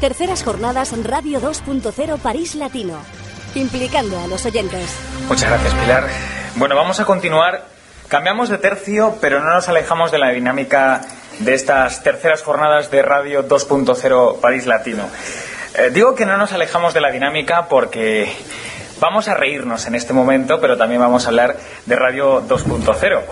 Terceras jornadas Radio 2.0 París Latino. Implicando a los oyentes. Muchas gracias, Pilar. Bueno, vamos a continuar. Cambiamos de tercio, pero no nos alejamos de la dinámica de estas terceras jornadas de Radio 2.0 París Latino. Eh, digo que no nos alejamos de la dinámica porque vamos a reírnos en este momento, pero también vamos a hablar de Radio 2.0.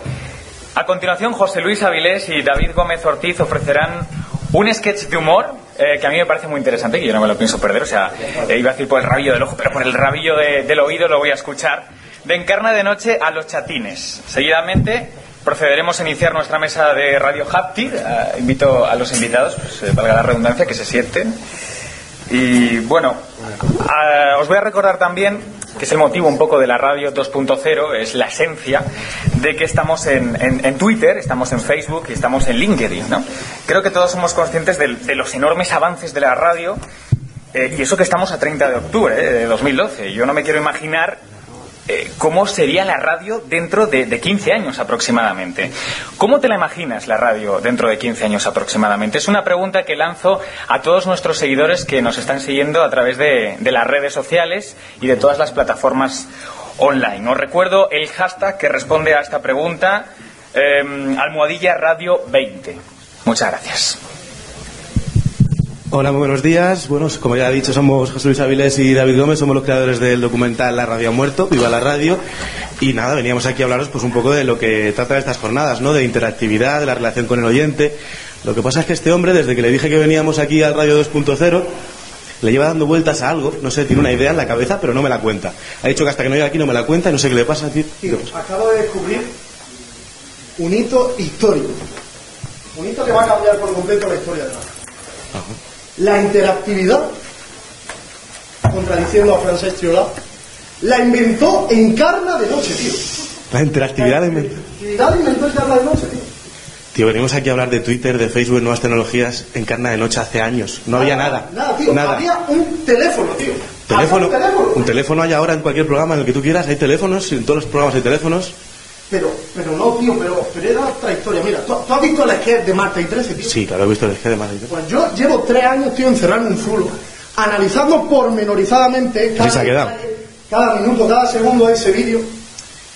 A continuación, José Luis Avilés y David Gómez Ortiz ofrecerán un sketch de humor eh, que a mí me parece muy interesante, que yo no me lo pienso perder. O sea, eh, iba a decir por el rabillo del ojo, pero por el rabillo del oído lo voy a escuchar. De Encarna de Noche a los Chatines. Seguidamente procederemos a iniciar nuestra mesa de Radio Hapti. Eh, invito a los invitados, pues, valga la redundancia, que se sienten. Y bueno, os voy a recordar también que es el motivo un poco de la radio 2.0, es la esencia de que estamos en, en, Twitter, estamos en Facebook y estamos en LinkedIn. ¿no? Creo que todos somos conscientes de, de los enormes avances de la radio eh, y eso que estamos a 30 de octubre eh, de 2012. Yo no me quiero imaginar eh, ¿cómo sería la radio dentro de, de, 15 años aproximadamente? ¿Cómo te la imaginas la radio dentro de 15 años aproximadamente? Es una pregunta que lanzo a todos nuestros seguidores que nos están siguiendo a través de, las redes sociales y de todas las plataformas online. Os recuerdo el hashtag que responde a esta pregunta, eh, almohadilla radio 20. Muchas gracias. Hola, muy buenos días. Bueno, como ya he dicho, somos José Luis Avilés y David Gómez, somos los creadores del documental La Radio ha muerto, Viva la Radio. Y nada, veníamos aquí a hablaros pues un poco de lo que trata estas jornadas, ¿no? De interactividad, de la relación con el oyente. Lo que pasa es que este hombre, desde que le dije que veníamos aquí al Radio 2.0, le lleva dando vueltas a algo, no sé, tiene una idea en la cabeza, pero no me la cuenta. Ha dicho que hasta que no llegue aquí no me la cuenta y no sé qué le pasa. Tío. Tío, acabo de descubrir un hito histórico. Un hito que va a cambiar por completo la historia de la la interactividad, contradiciendo a Francesc Triola, la inventó Encarna de noche, tío. La interactividad la inventó. interactividad inventó Encarna de noche, tío. Tío, venimos aquí a hablar de Twitter, de Facebook, nuevas tecnologías, Encarna de noche hace años. No había nada. Nada, tío. Nada. Había un teléfono, tío. Teléfono, un teléfono. un teléfono hay ahora en cualquier programa en el que tú quieras, hay teléfonos, en todos los programas hay teléfonos. Pero, pero no, tío, pero, pero era otra historia. Mira, ¿tú, tú has visto el sketch de Marta y 13, tío? Sí, claro, he visto el G de Madrid. Pues yo llevo tres años, tío, encerrado en un zulo, analizando pormenorizadamente ha quedado. cada minuto, cada segundo de ese vídeo.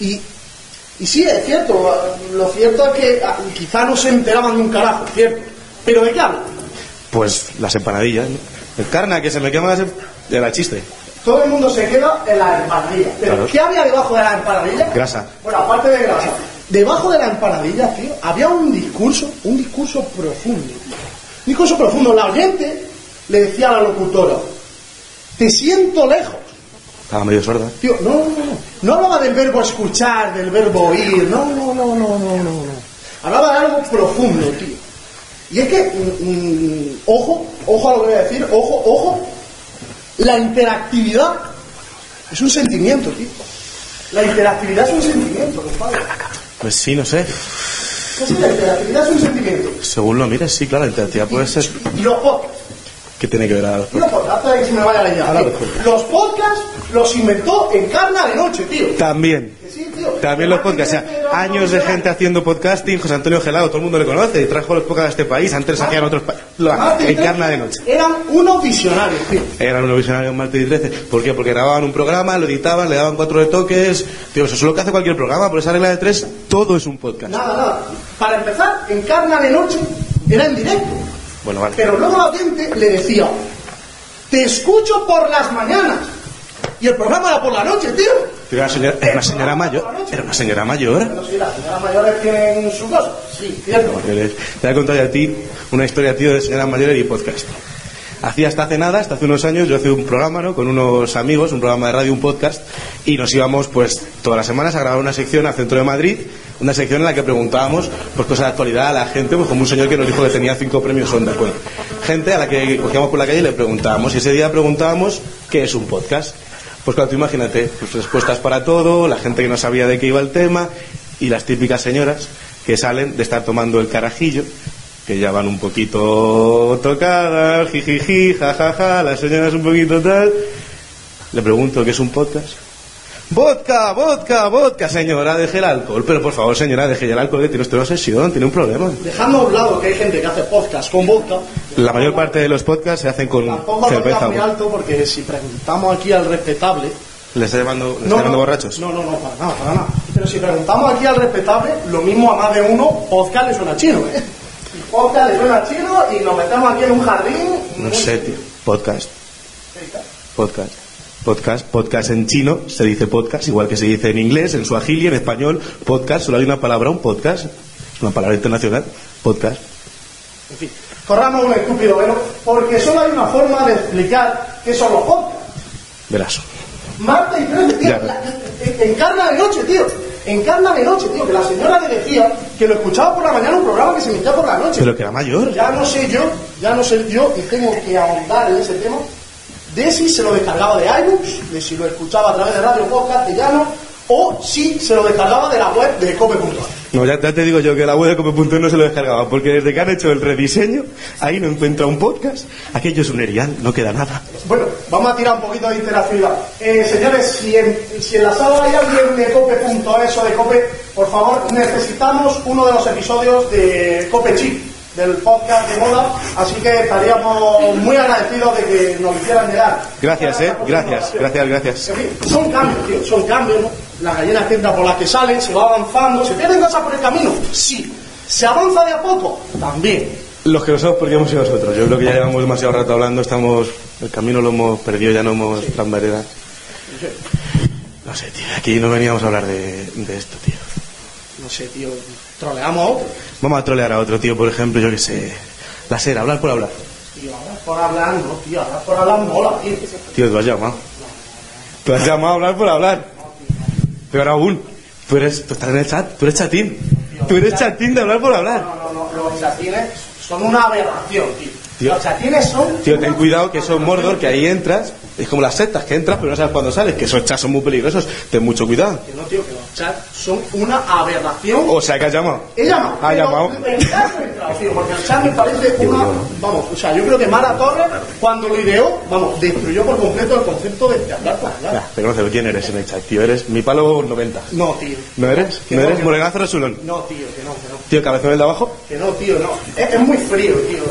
Y, y sí, es cierto, lo cierto es que ah, quizá no se enteraban de un carajo, ¿cierto? Pero ¿de qué hablo? Pues las empanadillas, ¿no? El carna que se me quema de la chiste. Todo el mundo se queda en la empanadilla. Pero Claro. ¿qué había debajo de la empanadilla? Grasa. Bueno, aparte de grasa. Debajo de la empanadilla, tío, había un discurso, un discurso profundo, tío. Un discurso profundo. La oyente le decía a la locutora, te siento lejos. Estaba medio sorda. Tío, no, no, no. No hablaba del verbo escuchar, del verbo oír. No, no, no, no, no, no. no. Hablaba de algo profundo, tío. Y es que, mm, mm, ojo, ojo a lo que voy a decir, ojo, ojo, la interactividad es un sentimiento, tío. La interactividad es un sentimiento, compadre. Pues sí, no sé. ¿Qué es la interactividad? Es un sentimiento. Según lo mires, sí, claro, la interactividad puede ser. Y los podcasts. ¿Qué tiene que ver ahora? Los podcasts, antes de que se me vaya la idea. Tío. los podcasts. Los inventó Encarna de noche, tío. También. Sí, tío. También los podcasts. O sea, años de gente haciendo podcasting. José Antonio Gelado, todo el mundo le conoce. Trajo los podcasts a este país. Antes hacían otros. pa- lo- Martes y Encarna de noche. Eran unos visionarios, tío. Eran unos visionarios martes y 13. ¿Por qué? Porque grababan un programa, lo editaban, le daban cuatro retoques. Tío, eso es lo que hace cualquier programa. Por esa regla de tres, todo es un podcast. Nada, nada. Para empezar, Encarna de noche era en directo. Bueno, vale. Pero luego la gente le decía, te escucho por las mañanas. Y el programa era por la noche, tío. Era una señora, era una señora mayor. Era una señora mayor. Bueno, sí, las señoras mayores tienen su cosa. Sí, cierto. Te voy a contar a ti una historia, tío, de señoras mayores y podcast. Hacía hasta hace nada, hasta hace unos años, yo hacía un programa, ¿no? Con unos amigos, un programa de radio, un podcast, y nos íbamos, pues, todas las semanas a grabar una sección al centro de Madrid, una sección en la que preguntábamos, pues, cosas de actualidad a la gente, pues, como un señor que nos dijo que tenía cinco premios Ondas. Bueno, gente a la que cogíamos por la calle y le preguntábamos. Y ese día preguntábamos qué es un podcast. Pues claro, tú imagínate, pues respuestas para todo, la gente que no sabía de qué iba el tema y las típicas señoras que salen de estar tomando el carajillo, que ya van un poquito tocadas, jijiji, jajaja, las señoras un poquito tal. Le pregunto qué es un podcast. Vodka, vodka, vodka, señora, deje el alcohol. Pero por favor, señora, deje el alcohol, que tiene usted una sesión, tiene un problema. Dejando a un lado que hay gente que hace podcast con vodka. La mayor parte de los podcasts se hacen con Tampoco cerveza. muy alto porque si preguntamos aquí al respetable. ¿Le está llamando, está llamando borrachos? No, no, no, para nada, para nada. Pero si preguntamos aquí al respetable, lo mismo a más de uno, podcast le suena chino, ¿eh? Podcast le suena chino y nos metemos aquí en un jardín. No sé, tío. Podcast. Podcast. Podcast. Podcast en chino se dice podcast, igual que se dice en inglés, en suajili, en español. Podcast, solo hay una palabra, un podcast. Una palabra internacional. Podcast. En fin, corramos un estúpido velo, porque solo hay una forma de explicar qué son los podcasts. Verás. Marta y Trece, tío, Ya. la- en- encarna de noche, tío. Encarna de noche, tío. Que la señora le decía que lo escuchaba por la mañana un programa que se emitía por la noche. Pero que era mayor. Ya no sé yo, ya no sé yo, y tengo que ahondar en ese tema, de si se lo descargaba de iBooks, de si lo escuchaba a través de Radio Podcast castellano, o si se lo descargaba de la web de cope.es. No, ya, ya te digo yo que la web de Cope.es no se lo descargaba, porque desde que han hecho el rediseño, ahí no encuentra un podcast. Aquello es un erial, no queda nada. Bueno, vamos a tirar un poquito de interactividad. Eh, señores, si en, si en la sala hay alguien de cope.es o de cope, por favor, necesitamos uno de los episodios de Cope Chip, del podcast de moda, así que estaríamos muy agradecidos de que nos hicieran llegar. Gracias, eh. Gracias, gracias, gracias. En fin, son cambios, tío, son cambios, ¿no? Las gallinas que entran por las que salen, se va avanzando, se pierden cosas por el camino, sí. ¿Se avanza de a poco? También. Los que lo sabemos porque hemos sido nosotros. Yo creo que ya llevamos demasiado rato hablando, estamos. El camino lo hemos perdido, ya no hemos plan vereda. No sé, tío. Aquí no veníamos a hablar de, de esto, tío. No sé, tío, troleamos a otro. Vamos a trolear a otro, tío, por ejemplo, yo que sé. La sera, hablar por hablar. Tío, hablar por hablar, no, tío, hablar por hablar mola, tío. Tío, tú has llamado. Tú has llamado a hablar por hablar. Peor aún, tú eres. Tú estás en el chat, tú eres chatín. Tú eres chatín de hablar por hablar. No, no, no, los chatines son una aberración, tío. Tío. Los chatines son... Tío, ten cuidado que son Mordor, que ahí entras. Es como las sectas, que entras pero no sabes cuándo sales. Que esos chats son muy peligrosos. Ten mucho cuidado. Que no, tío, que los chats son una aberración. O sea, que has llamado. He llamado. Ha pero llamado. El chat no he entrado, tío, porque el chat me parece una... Vamos, o sea, yo creo que Mara Torres, cuando lo ideó, vamos, destruyó por completo el concepto de hablar por hablar. Ya, te conozco. ¿Quién eres en el chat, tío? Eres mi palo 90. No, tío. ¿No eres? ¿No no, eres morenazo resulón? No, tío, que no, que no. Tío, cabezón del de abajo. Que no, tío, no. Es, es muy frío, tío.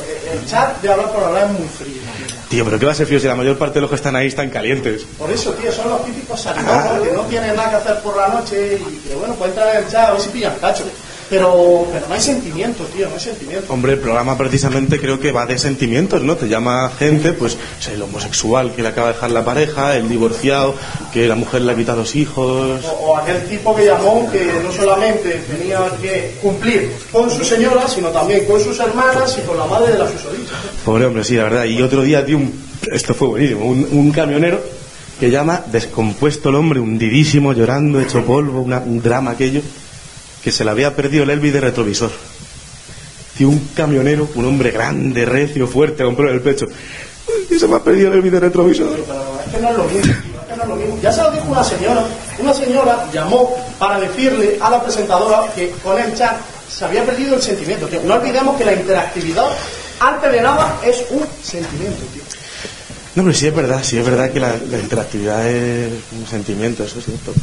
Chat de hablar por hablar es muy frío, tío. Pero ¿qué va a ser frío si la mayor parte de los que están ahí están calientes? Por eso, tío, son los típicos salidos que no tienen nada que hacer por la noche y que, bueno, pueden entrar en el chat a ver si pillan cacho. Pero, pero no hay sentimiento, tío, no hay sentimiento. Hombre, el programa precisamente creo que va de sentimientos, ¿no? Te llama gente, pues, el homosexual que le acaba de dejar la pareja, el divorciado, que la mujer le ha quitado los hijos. O, o aquel tipo que llamó que no solamente tenía que cumplir con su señora, sino también con sus hermanas y con la madre de la susodicha. Pobre hombre, sí, la verdad. Y otro día, tío, un- esto fue buenísimo, un, un camionero que llama descompuesto el hombre, hundidísimo, llorando, hecho polvo, una- un drama aquello, que se le había perdido el Elvis de retrovisor. Tío, un camionero, un hombre grande, recio, fuerte, con pelo en el pecho. Y se me ha perdido el Elvis de retrovisor. Es que no es lo mismo, es que no es lo mismo. Ya se lo dijo una señora, una señora llamó para decirle a la presentadora que con el chat se había perdido el sentimiento, tío. No olvidemos que la interactividad, antes de nada, es un sentimiento, tío. No, pero sí es verdad, sí es verdad que la, la interactividad es un sentimiento, eso es cierto.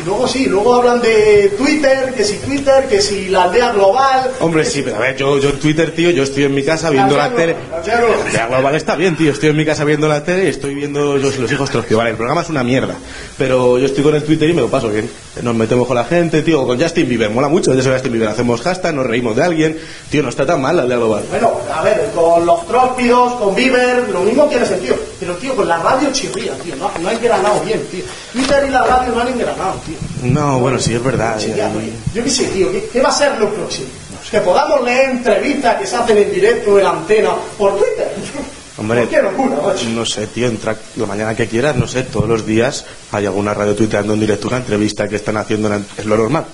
Y luego sí, luego hablan de Twitter, que si Twitter, que si la aldea global. Hombre, sí, pero a ver, yo, yo en Twitter, tío, yo estoy en mi casa viendo la tele. La aldea global. La global está bien, tío. Estoy en mi casa viendo la tele y estoy viendo los, los hijos Trotsky. Vale, el programa es una mierda. Pero yo estoy con el Twitter y me lo paso bien. Nos metemos con la gente, tío, con Justin Bieber. Mola mucho, yo soy Justin Bieber. Hacemos hashtag, nos reímos de alguien. Tío, no está tan mal la aldea global. Bueno, a ver, con los tróspidos, con Bieber, lo mismo tiene sentido. Pero, tío, con la radio chirría, tío. No, no ha engranado bien, tío. Twitter y la radio no han engranado, tío. No, bueno, sí, es verdad. Sí, eh, ya, oye, Yo qué sé, tío, ¿qué, qué va a ser lo próximo? Que podamos leer entrevistas que se hacen en directo en antena por Twitter. Hombre, Qué locura, no sé, tío, entra la mañana que quieras, no sé, todos los días hay alguna radio tuiteando en directo una entrevista que están haciendo, en es lo normal.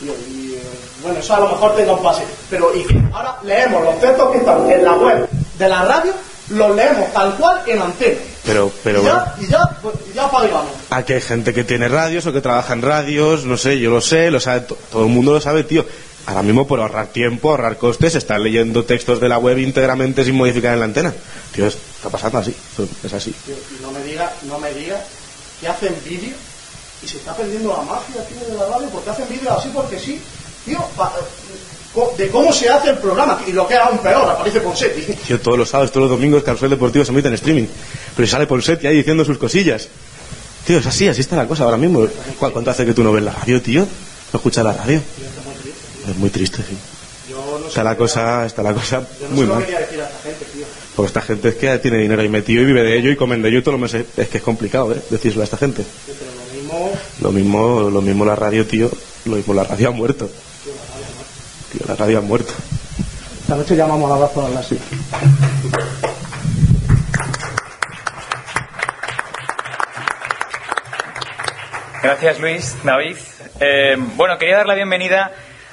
Tío, y, eh, Bueno, eso a lo mejor tenga un pase. Pero y ahora leemos los textos que están en la web de la radio, los leemos tal cual en antena. Pero, pero y ya, y ya, pues, y ya apagamos. Aquí hay gente que tiene radios o que trabaja en radios, no sé, yo lo sé, lo sabe, to- todo el mundo lo sabe, tío. Ahora mismo por ahorrar tiempo, ahorrar costes, están leyendo textos de la web íntegramente sin modificar en la antena. Tío, es- está pasando así, es así. Tío, no me diga, no me diga que hacen vídeo y se está perdiendo la magia, tío, de la radio, porque hacen vídeos así porque sí, tío, pa- de cómo se hace el programa, y lo que es aún peor, aparece Ponsetti. Tío, todos los sábados, todos los domingos, Carrusel Deportivo se emite en streaming. Pero sale Ponsetti ahí diciendo sus cosillas. Tío, es así, así está la cosa ahora mismo. ¿Cu- ¿Cuánto hace que tú no ves la radio, tío? ¿No escuchas la radio? Es muy triste, sí. Yo Está la cosa, está la cosa yo muy lo mal. decir a esta gente, tío. Porque esta gente es que tiene dinero ahí metido y vive de ello y comen de ello y todos los meses. Es que es complicado, ¿eh? Decírselo a esta gente. Lo Lo mismo, lo mismo la radio, tío. Lo mismo la radio ha muerto. Tío, la radio ha muerto. esta noche llamamos a la razón a las sí. Gracias Luis, David. Eh, bueno, quería dar la bienvenida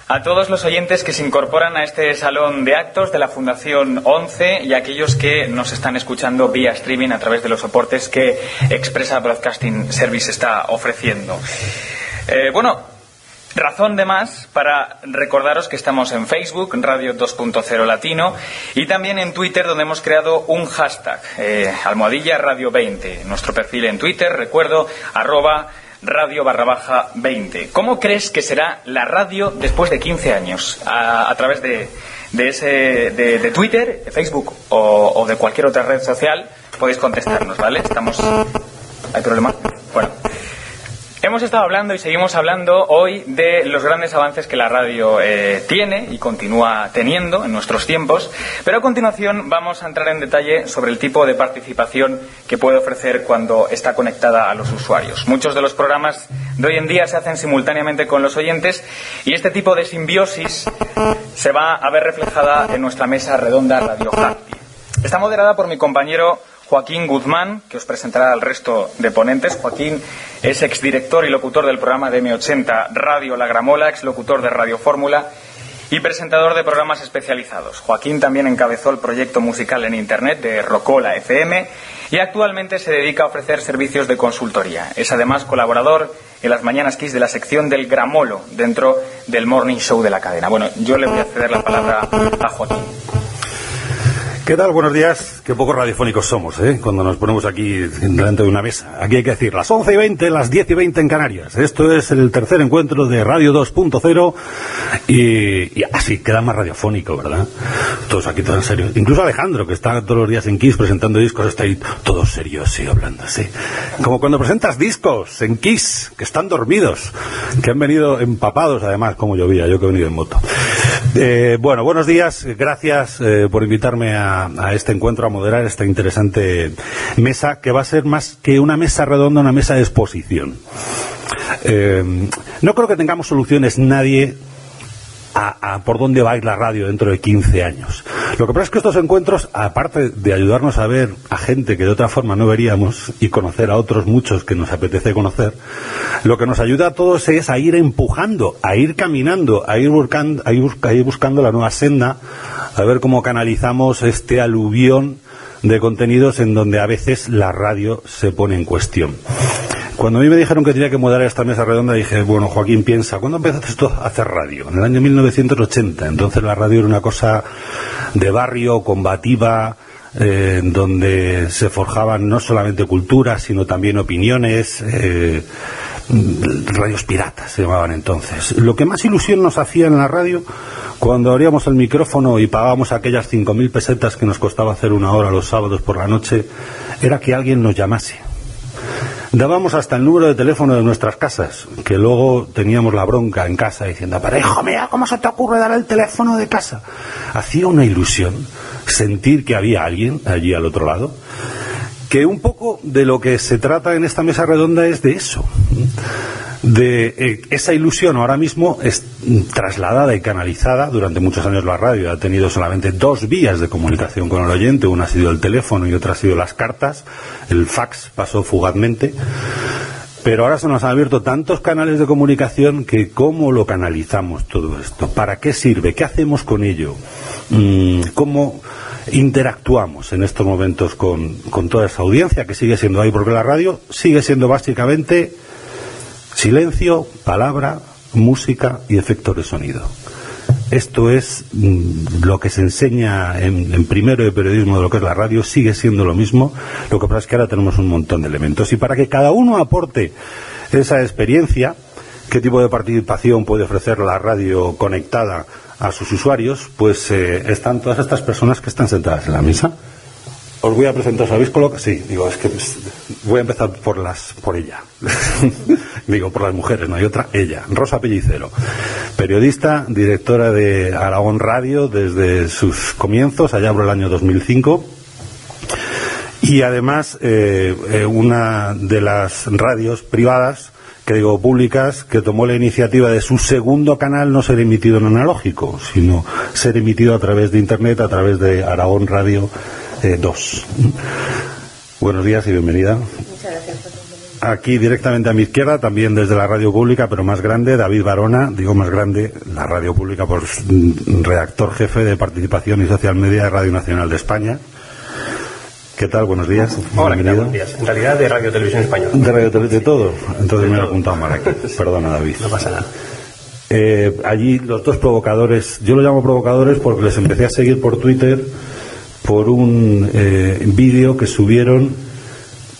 a todos los oyentes que se incorporan a este salón de actos de la Fundación 11 y a aquellos que nos están escuchando vía streaming a través de los soportes que Expresa Broadcasting Service está ofreciendo. Eh, bueno, Razón de más para recordaros que estamos en Facebook, Radio 2.0 Latino, y también en Twitter, donde hemos creado un hashtag, eh, almohadilla Radio 20. Nuestro perfil en Twitter, recuerdo, arroba radio barra baja 20. ¿Cómo crees que será la radio después de 15 años? A, través de, de ese, de, de Twitter, de Facebook o, o de cualquier otra red social, podéis contestarnos, ¿vale? Estamos... ¿Hay problema? Bueno. Hemos estado hablando y seguimos hablando hoy de los grandes avances que la radio eh, tiene y continúa teniendo en nuestros tiempos, pero a continuación vamos a entrar en detalle sobre el tipo de participación que puede ofrecer cuando está conectada a los usuarios. Muchos de los programas de hoy en día se hacen simultáneamente con los oyentes y este tipo de simbiosis se va a ver reflejada en nuestra mesa redonda Radio Happy. Está moderada por mi compañero Joaquín Guzmán, que os presentará al resto de ponentes. Joaquín es exdirector y locutor del programa de M80 Radio La Gramola, exlocutor de Radio Fórmula y presentador de programas especializados. Joaquín también encabezó el proyecto musical en Internet de Rocola FM y actualmente se dedica a ofrecer servicios de consultoría. Es además colaborador en las Mañanas Kiss de la sección del Gramolo dentro del Morning Show de la cadena. Bueno, yo le voy a ceder la palabra a Joaquín. ¿Qué tal? Buenos días. Qué poco radiofónicos somos, ¿eh? Cuando nos ponemos aquí delante de una mesa. Aquí hay que decir las 11 y 20, las 10 y 20 en Canarias. Esto es el tercer encuentro de Radio 2.0 y, y así queda más radiofónico, ¿verdad? Todos aquí todos en serio. Incluso Alejandro, que está todos los días en Kiss presentando discos, está ahí todos serios, sí, hablando así. Como cuando presentas discos en Kiss, que están dormidos, que han venido empapados además, como llovía, yo que he venido en moto. Eh, bueno, buenos días, gracias eh, por invitarme a, este encuentro, a moderar esta interesante mesa, que va a ser más que una mesa redonda, una mesa de exposición. Eh, no creo que tengamos soluciones nadie a, por dónde va a ir la radio dentro de 15 años. Lo que pasa es que estos encuentros, aparte de ayudarnos a ver a gente que de otra forma no veríamos y conocer a otros muchos que nos apetece conocer, lo que nos ayuda a todos es a ir empujando, a ir caminando, a ir buscando, a ir, busca- a ir buscando la nueva senda, a ver cómo canalizamos este aluvión de contenidos en donde a veces la radio se pone en cuestión. Cuando a mí me dijeron que tenía que moderar esta mesa redonda, dije, bueno, Joaquín, piensa, ¿cuándo empezaste esto a hacer radio? En el año 1980. Entonces la radio era una cosa de barrio, combativa, eh, donde se forjaban no solamente culturas, sino también opiniones, eh, radios piratas se llamaban entonces. Lo que más ilusión nos hacía en la radio, cuando abríamos el micrófono y pagábamos aquellas 5.000 pesetas que nos costaba hacer una hora los sábados por la noche, era que alguien nos llamase. Dábamos hasta el número de teléfono de nuestras casas, que luego teníamos la bronca en casa diciendo, pero hijo mío, ¿cómo se te ocurre dar el teléfono de casa? Hacía una ilusión sentir que había alguien allí al otro lado, que un poco de lo que se trata en esta mesa redonda es de eso, de eh, esa ilusión ahora mismo es mm, trasladada y canalizada. Durante muchos años la radio ha tenido solamente dos vías de comunicación con el oyente. Una ha sido el teléfono y otra ha sido las cartas. El fax pasó fugazmente. Pero ahora se nos han abierto tantos canales de comunicación que cómo lo canalizamos todo esto, para qué sirve, qué hacemos con ello, mm, cómo interactuamos en estos momentos con, con toda esa audiencia que sigue siendo ahí, porque la radio sigue siendo básicamente silencio, palabra, música y efectos de sonido. Esto es mm, lo que se enseña en, primero de periodismo de lo que es la radio, sigue siendo lo mismo, lo que pasa es que ahora tenemos un montón de elementos. Y para que cada uno aporte esa experiencia, qué tipo de participación puede ofrecer la radio conectada a sus usuarios, pues eh, están todas estas personas que están sentadas en la mesa. Os voy a presentar, ¿sabéis colocado? Sí, digo, es que voy a empezar por las, por ella. digo, por las mujeres, no hay otra, ella, Rosa Pellicero. Periodista, directora de Aragón Radio desde sus comienzos, allá por el año 2005. Y además, eh, eh, una de las radios privadas que digo públicas, que tomó la iniciativa de su segundo canal no ser emitido en analógico, sino ser emitido a través de Internet, a través de Aragón Radio 2. Buenos días y bienvenida. Muchas gracias Aquí directamente a mi izquierda, también desde la radio pública, pero más grande, David Barona, digo más grande, la radio pública por redactor jefe de participación y social media de Radio Nacional de España. ¿Qué tal? Buenos días. Hola, ¿qué Buenos días. En realidad de Radio Televisión Española. De Radio Televisión, de todo. Entonces me he apuntado mal aquí. Perdona, David. No pasa nada. Eh, allí los dos provocadores, yo los llamo provocadores porque les empecé a seguir por Twitter por un eh, vídeo que subieron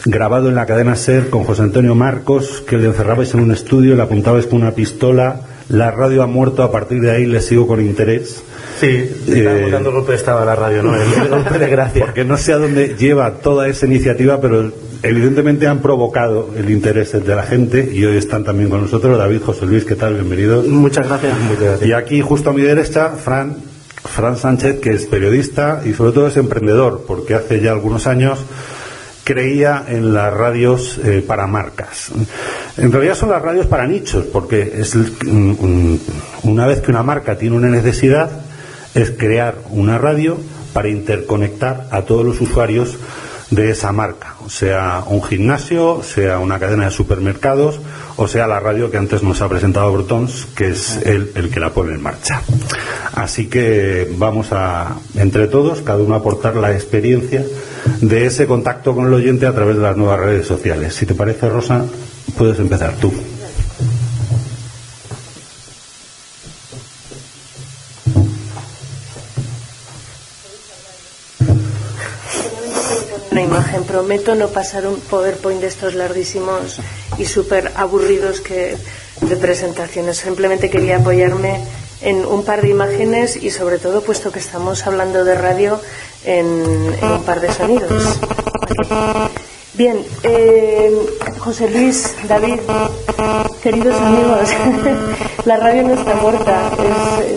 grabado en la cadena SER con José Antonio Marcos, que le encerrabais en un estudio, le apuntabais con una pistola, la radio ha muerto, a partir de ahí le sigo con interés. Sí, eh, dando golpe de estado a la radio, ¿no? El, golpe de gracia. Porque no sé a dónde lleva toda esa iniciativa, pero evidentemente han provocado el interés de la gente y hoy están también con nosotros. David, José Luis, ¿qué tal? Bienvenidos. Muchas gracias. Muchas gracias. Y aquí, justo a mi derecha, Fran, Fran Sánchez, que es periodista y sobre todo es emprendedor, porque hace ya algunos años creía en las radios eh, para marcas. En realidad son las radios para nichos, porque es una vez que una marca tiene una necesidad, es crear una radio para interconectar a todos los usuarios de esa marca, sea un gimnasio, sea una cadena de supermercados o sea la radio que antes nos ha presentado Brotons, que es el, el que la pone en marcha. Así que vamos a, entre todos, cada uno aportar la experiencia de ese contacto con el oyente a través de las nuevas redes sociales. Si te parece, Rosa, puedes empezar tú. una imagen. Prometo no pasar un PowerPoint de estos larguísimos y súper aburridos que de presentaciones. Simplemente quería apoyarme en un par de imágenes y sobre todo, puesto que estamos hablando de radio, en, un par de sonidos. Bien, eh, José Luis, David, queridos amigos, la radio no está muerta.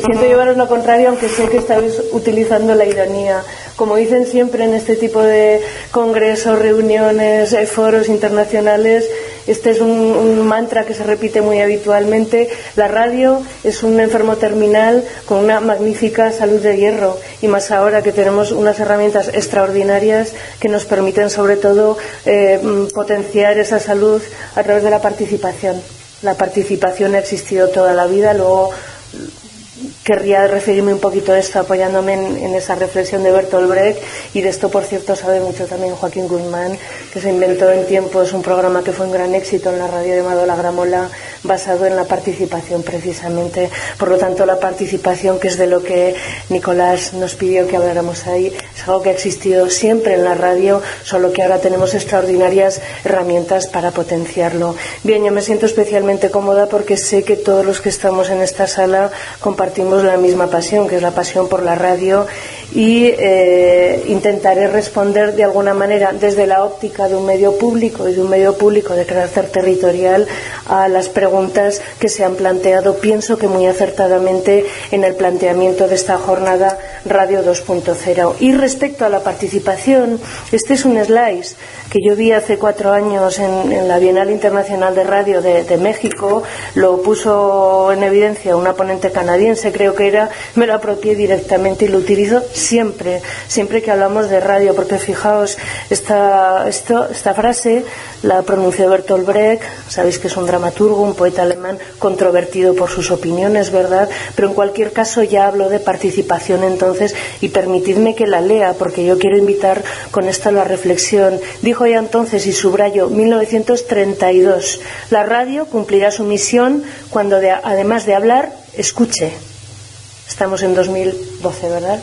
siento llevaros lo contrario, aunque sé que estáis utilizando la ironía. Como dicen siempre en este tipo de congresos, reuniones, eh, foros internacionales, este es un, mantra que se repite muy habitualmente. La radio es un enfermo terminal con una magnífica salud de hierro y más ahora que tenemos unas herramientas extraordinarias que nos permiten sobre todo eh, potenciar esa salud a través de la participación. La participación ha existido toda la vida, luego querría referirme un poquito a esto apoyándome en, esa reflexión de Bertolt Brecht y de esto por cierto sabe mucho también Joaquín Guzmán que se inventó en tiempos un programa que fue un gran éxito en la radio llamado La Gramola basado en la participación precisamente. Por lo tanto la participación que es de lo que Nicolás nos pidió que habláramos ahí es algo que ha existido siempre en la radio solo que ahora tenemos extraordinarias herramientas para potenciarlo. Bien yo me siento especialmente cómoda porque sé que todos los que estamos en esta sala compartimos la misma pasión, que es la pasión por la radio, y eh, intentaré responder de alguna manera desde la óptica de un medio público y de un medio público de carácter territorial a las preguntas que se han planteado, pienso que muy acertadamente en el planteamiento de esta jornada Radio 2.0. Y respecto a la participación, este es un slice que yo vi hace cuatro años en, la Bienal Internacional de Radio de, de México, lo puso en evidencia una ponente canadiense, creo que era, me lo apropié directamente y lo utilizo siempre, siempre que hablamos de radio, porque fijaos, esta, esto, esta frase la pronunció Bertolt Brecht, sabéis que es un dramaturgo, un poeta alemán controvertido por sus opiniones, ¿verdad? Pero en cualquier caso ya hablo de participación entonces y permitidme que la lea porque yo quiero invitar con esto a la reflexión. Dijo ya entonces, y subrayo, 1932, la radio cumplirá su misión cuando además de hablar, escuche. Estamos en 2012, ¿verdad?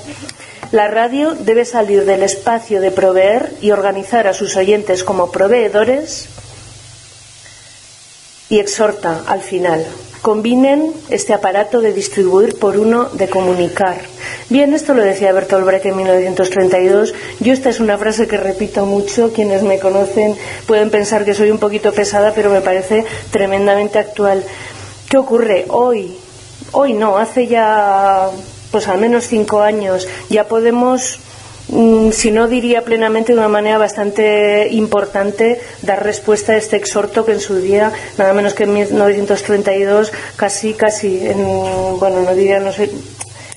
La radio debe salir del espacio de proveer y organizar a sus oyentes como proveedores y exhorta al final, combinen este aparato de distribuir por uno de comunicar. Bien, esto lo decía Bertolt Brecht en 1932. Yo esta es una frase que repito mucho. Quienes me conocen pueden pensar que soy un poquito pesada, pero me parece tremendamente actual. ¿Qué ocurre hoy? Hoy no, hace ya pues al menos cinco años, ya podemos mm, si no diría plenamente de una manera bastante importante dar respuesta a este exhorto que en su día nada menos que en 1932 casi casi en, bueno no diría no sé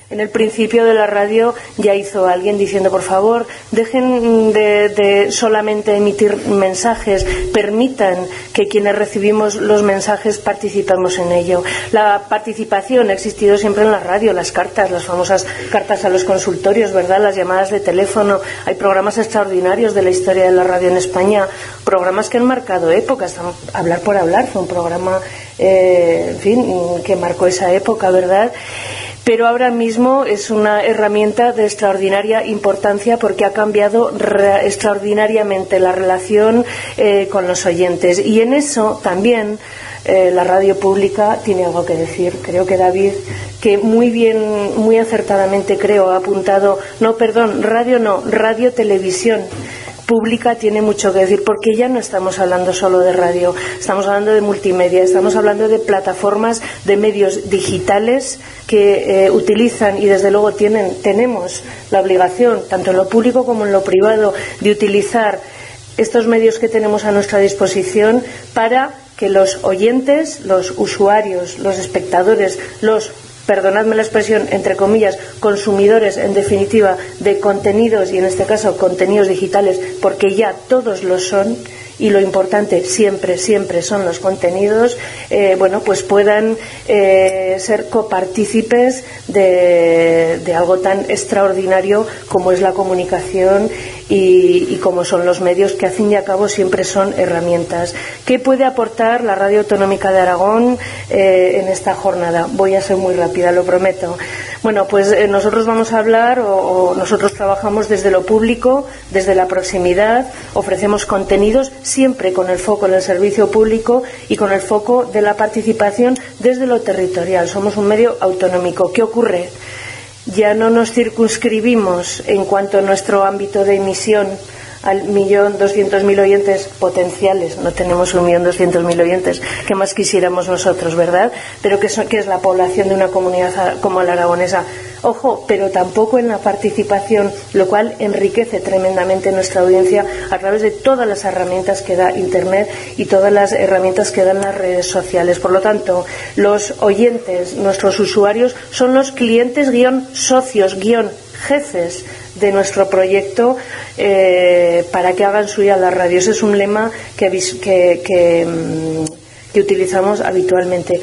en el principio de la radio ya hizo alguien diciendo, por favor, dejen de, solamente emitir mensajes, permitan que quienes recibimos los mensajes participemos en ello. La participación ha existido siempre en la radio, las cartas, las famosas cartas a los consultorios, ¿verdad? Las llamadas de teléfono. Hay programas extraordinarios de la historia de la radio en España, programas que han marcado épocas. Hablar por hablar fue un programa, eh, en fin, que marcó esa época, ¿verdad? Pero ahora mismo es una herramienta de extraordinaria importancia porque ha cambiado extraordinariamente la relación eh, con los oyentes. Y en eso también eh, la radio pública tiene algo que decir. Creo que David, que muy bien, muy acertadamente creo, ha apuntado, no, perdón, radio no, radio televisión pública tiene mucho que decir, porque ya no estamos hablando solo de radio, estamos hablando de multimedia, estamos hablando de plataformas de medios digitales que eh, utilizan y desde luego tienen, tenemos la obligación, tanto en lo público como en lo privado, de utilizar estos medios que tenemos a nuestra disposición para que los oyentes, los usuarios, los espectadores, los perdonadme la expresión, entre comillas, consumidores, en definitiva, de contenidos y en este caso contenidos digitales, porque ya todos lo son, y lo importante siempre, siempre son los contenidos, eh, bueno, pues puedan eh, ser copartícipes de, de, algo tan extraordinario como es la comunicación y, como son los medios que, a fin y a cabo, siempre son herramientas. ¿Qué puede aportar la Radio Autonómica de Aragón eh, en esta jornada? Voy a ser muy rápida, lo prometo. Bueno, pues nosotros vamos a hablar o, o nosotros trabajamos desde lo público, desde la proximidad, ofrecemos contenidos siempre con el foco en el servicio público y con el foco de la participación desde lo territorial. Somos un medio autonómico. ¿Qué ocurre? Ya no nos circunscribimos en cuanto a nuestro ámbito de emisión al millón doscientos mil oyentes potenciales. No tenemos un millón doscientos mil oyentes, que más quisiéramos nosotros, ¿verdad? Pero que, que es la población de una comunidad como la aragonesa. Ojo, pero tampoco en la participación, lo cual enriquece tremendamente nuestra audiencia a través de todas las herramientas que da Internet y todas las herramientas que dan las redes sociales. Por lo tanto, los oyentes, nuestros usuarios, son los clientes guion socios guion jefes de nuestro proyecto eh, para que hagan suya la radio. Ese es un lema que, mm, utilizamos habitualmente.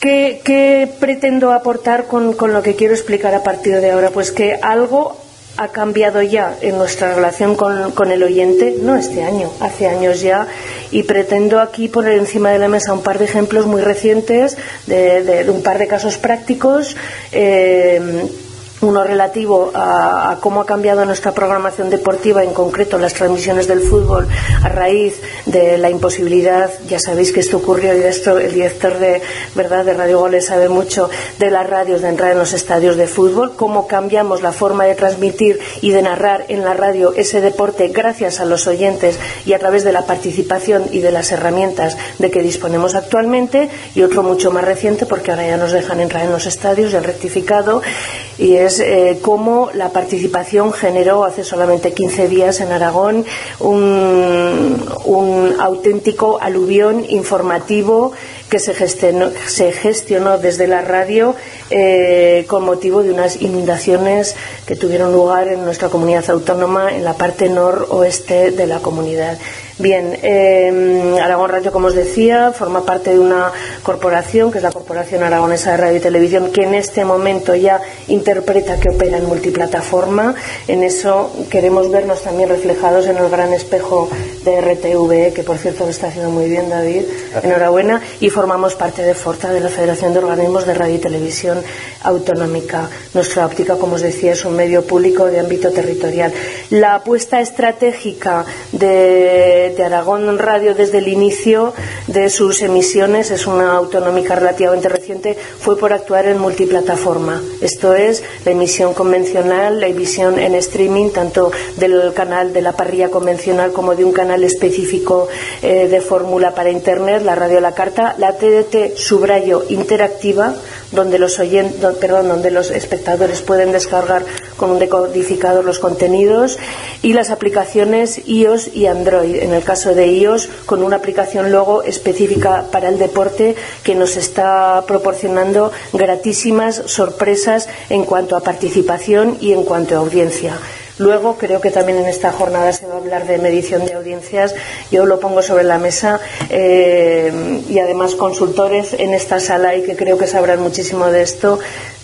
¿Qué, pretendo aportar con, lo que quiero explicar a partir de ahora? Pues que algo ha cambiado ya en nuestra relación con, el oyente, no este año, hace años ya, y pretendo aquí poner encima de la mesa un par de ejemplos muy recientes de, de, un par de casos prácticos. Eh, uno relativo a, cómo ha cambiado nuestra programación deportiva, en concreto las transmisiones del fútbol, a raíz de la imposibilidad, ya sabéis que esto ocurrió y esto el director de, ¿verdad? de Radio Goles sabe mucho, de las radios de entrar en los estadios de fútbol, cómo cambiamos la forma de transmitir y de narrar en la radio ese deporte gracias a los oyentes y a través de la participación y de las herramientas de que disponemos actualmente, y otro mucho más reciente, porque ahora ya nos dejan entrar en los estadios, el rectificado, y es eh, cómo la participación generó hace solamente 15 días en Aragón un, auténtico aluvión informativo que se gestionó, se gestionó desde la radio eh, con motivo de unas inundaciones que tuvieron lugar en nuestra comunidad autónoma en la parte noroeste de la comunidad. Bien, eh, Aragón Radio, como os decía, forma parte de una corporación, que es la Corporación Aragonesa de Radio y Televisión, que en este momento ya interpreta que opera en multiplataforma. En eso queremos vernos también reflejados en el gran espejo de RTV, que por cierto lo está haciendo muy bien, David. Enhorabuena. Y formamos parte de FORTA, de la Federación de Organismos de Radio y Televisión Autonómica. Nuestra óptica, como os decía, es un medio público de ámbito territorial. La apuesta estratégica de Aragón Radio desde el inicio de sus emisiones, es una autonómica relativamente reciente, fue por actuar en multiplataforma. Esto es la emisión convencional, la emisión en streaming, tanto del canal de la parrilla convencional como de un canal específico eh, de fórmula para Internet, la radio la carta, TDT subrayo interactiva, donde los, perdón, donde los espectadores pueden descargar con un decodificador los contenidos, y las aplicaciones iOS y Android. En el caso de iOS, con una aplicación luego específica para el deporte que nos está proporcionando gratísimas sorpresas en cuanto a participación y en cuanto a audiencia. Luego, creo que también en esta jornada se va a hablar de medición de audiencias. Yo lo pongo sobre la mesa eh, y además consultores en esta sala y que creo que sabrán muchísimo de esto,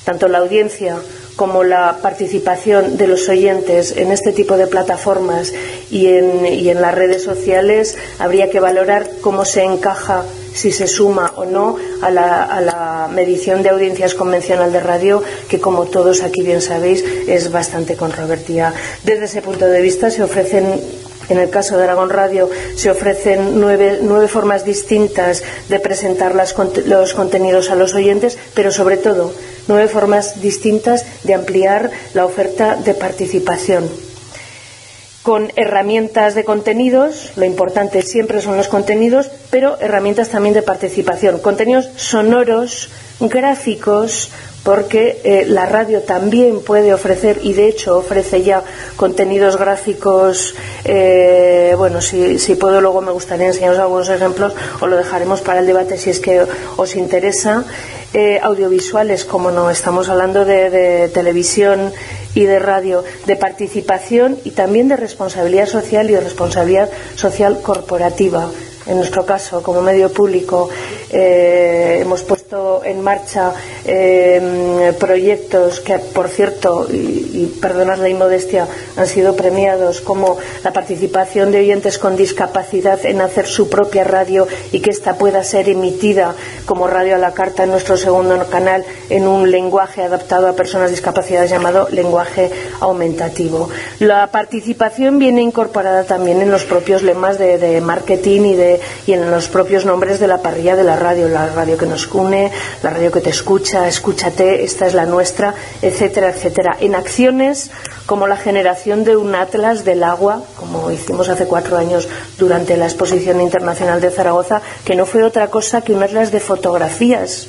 tanto la audiencia como la participación de los oyentes en este tipo de plataformas y en, y en las redes sociales, habría que valorar cómo se encaja si se suma o no a la, a la, medición de audiencias convencional de radio, que como todos aquí bien sabéis es bastante controvertida. Desde ese punto de vista se ofrecen en el caso de Aragón Radio se ofrecen nueve, nueve formas distintas de presentar los contenidos a los oyentes, pero sobre todo nueve formas distintas de ampliar la oferta de participación con herramientas de contenidos, lo importante siempre son los contenidos, pero herramientas también de participación, contenidos sonoros, gráficos, porque eh, la radio también puede ofrecer y de hecho ofrece ya contenidos gráficos eh, bueno si, si, puedo luego me gustaría enseñaros algunos ejemplos o lo dejaremos para el debate si es que os interesa. Eh, audiovisuales como no estamos hablando de televisión y de radio de participación y también de responsabilidad social y de responsabilidad social corporativa en nuestro caso, como medio público, eh, hemos puesto en marcha eh, proyectos que, por cierto, y, perdonad la inmodestia, han sido premiados, como la participación de oyentes con discapacidad en hacer su propia radio y que ésta pueda ser emitida como radio a la carta en nuestro segundo canal en un lenguaje adaptado a personas discapacitadas llamado lenguaje aumentativo. La participación viene incorporada también en los propios lemas de marketing y de y en los propios nombres de la parrilla de la radio, la radio que nos une, la radio que te escucha, escúchate, esta es la nuestra, etcétera, etcétera. En acciones como la generación de un atlas del agua, como hicimos hace cuatro años durante la exposición internacional de Zaragoza, que no fue otra cosa que un atlas de fotografías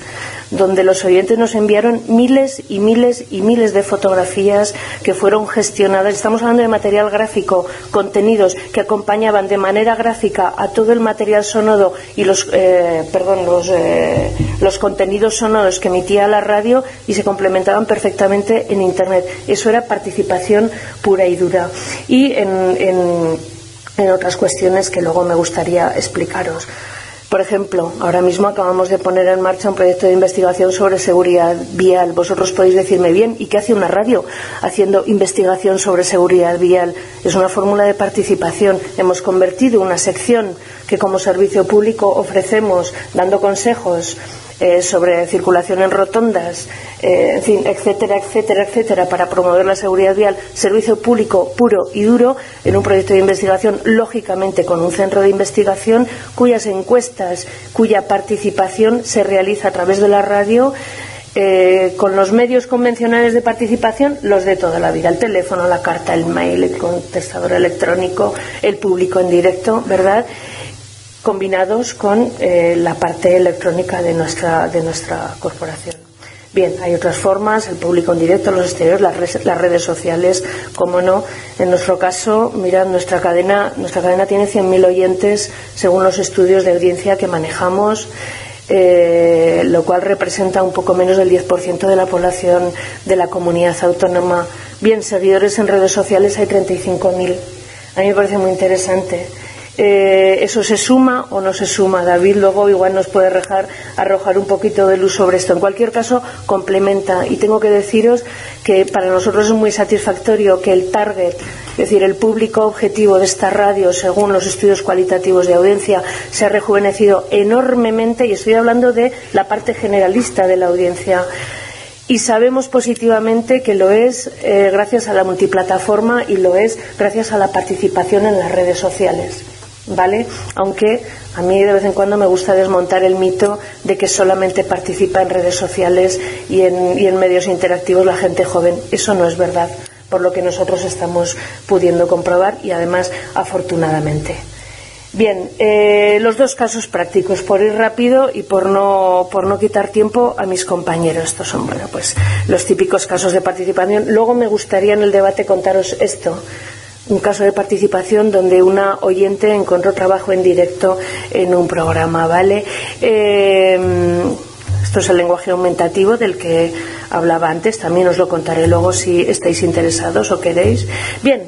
donde los oyentes nos enviaron miles y miles y miles de fotografías que fueron gestionadas. Estamos hablando de material gráfico, contenidos que acompañaban de manera gráfica a todo el material sonoro y los, eh, perdón, los, eh, los contenidos sonoros que emitía la radio y se complementaban perfectamente en Internet. Eso era participación pura y dura. Y en, en otras cuestiones que luego me gustaría explicaros. Por ejemplo, ahora mismo acabamos de poner en marcha un proyecto de investigación sobre seguridad vial. Vosotros podéis decirme bien, ¿y qué hace una radio haciendo investigación sobre seguridad vial? Es una fórmula de participación. Hemos convertido una sección que como servicio público ofrecemos dando consejos eh, sobre circulación en rotondas, eh, en fin, etcétera, etcétera, etcétera, para promover la seguridad vial, servicio público puro y duro, en un proyecto de investigación, lógicamente con un centro de investigación cuyas encuestas, cuya participación se realiza a través de la radio. Eh, con los medios convencionales de participación, los de toda la vida, el teléfono, la carta, el mail, el contestador electrónico, el público en directo, ¿verdad? Combinados con eh, la parte electrónica de nuestra, de nuestra corporación. Bien, hay otras formas, el público en directo, los exteriores, las, las redes sociales, como no. En nuestro caso, mirad, nuestra cadena, nuestra cadena tiene 100.000 oyentes según los estudios de audiencia que manejamos. eh, lo cual representa un poco menos del 10% de la población de la comunidad autónoma. Bien, seguidores en redes sociales hay 35.000. A mí me parece muy interesante. Eh, ¿Eso se suma o no se suma? David luego igual nos puede arrojar un poquito de luz sobre esto. En cualquier caso, complementa. Y tengo que deciros que para nosotros es muy satisfactorio que el target, es decir, el público objetivo de esta radio, según los estudios cualitativos de audiencia, se ha rejuvenecido enormemente. Y estoy hablando de la parte generalista de la audiencia y sabemos positivamente que lo es eh, gracias a la multiplataforma y lo es gracias a la participación en las redes sociales. ¿Vale? Aunque a mí de vez en cuando me gusta desmontar el mito de que solamente participa en redes sociales y en, medios interactivos la gente joven. Eso no es verdad, por lo que nosotros estamos pudiendo comprobar y además afortunadamente. Bien, eh, los dos casos prácticos, por ir rápido y por no, por no quitar tiempo a mis compañeros. Estos son, bueno, pues los típicos casos de participación. Luego me gustaría en el debate contaros esto, un caso de participación donde una oyente encontró trabajo en directo en un programa, ¿vale? Em, esto es el lenguaje aumentativo del que hablaba antes, también os lo contaré luego si estáis interesados o queréis. Bien,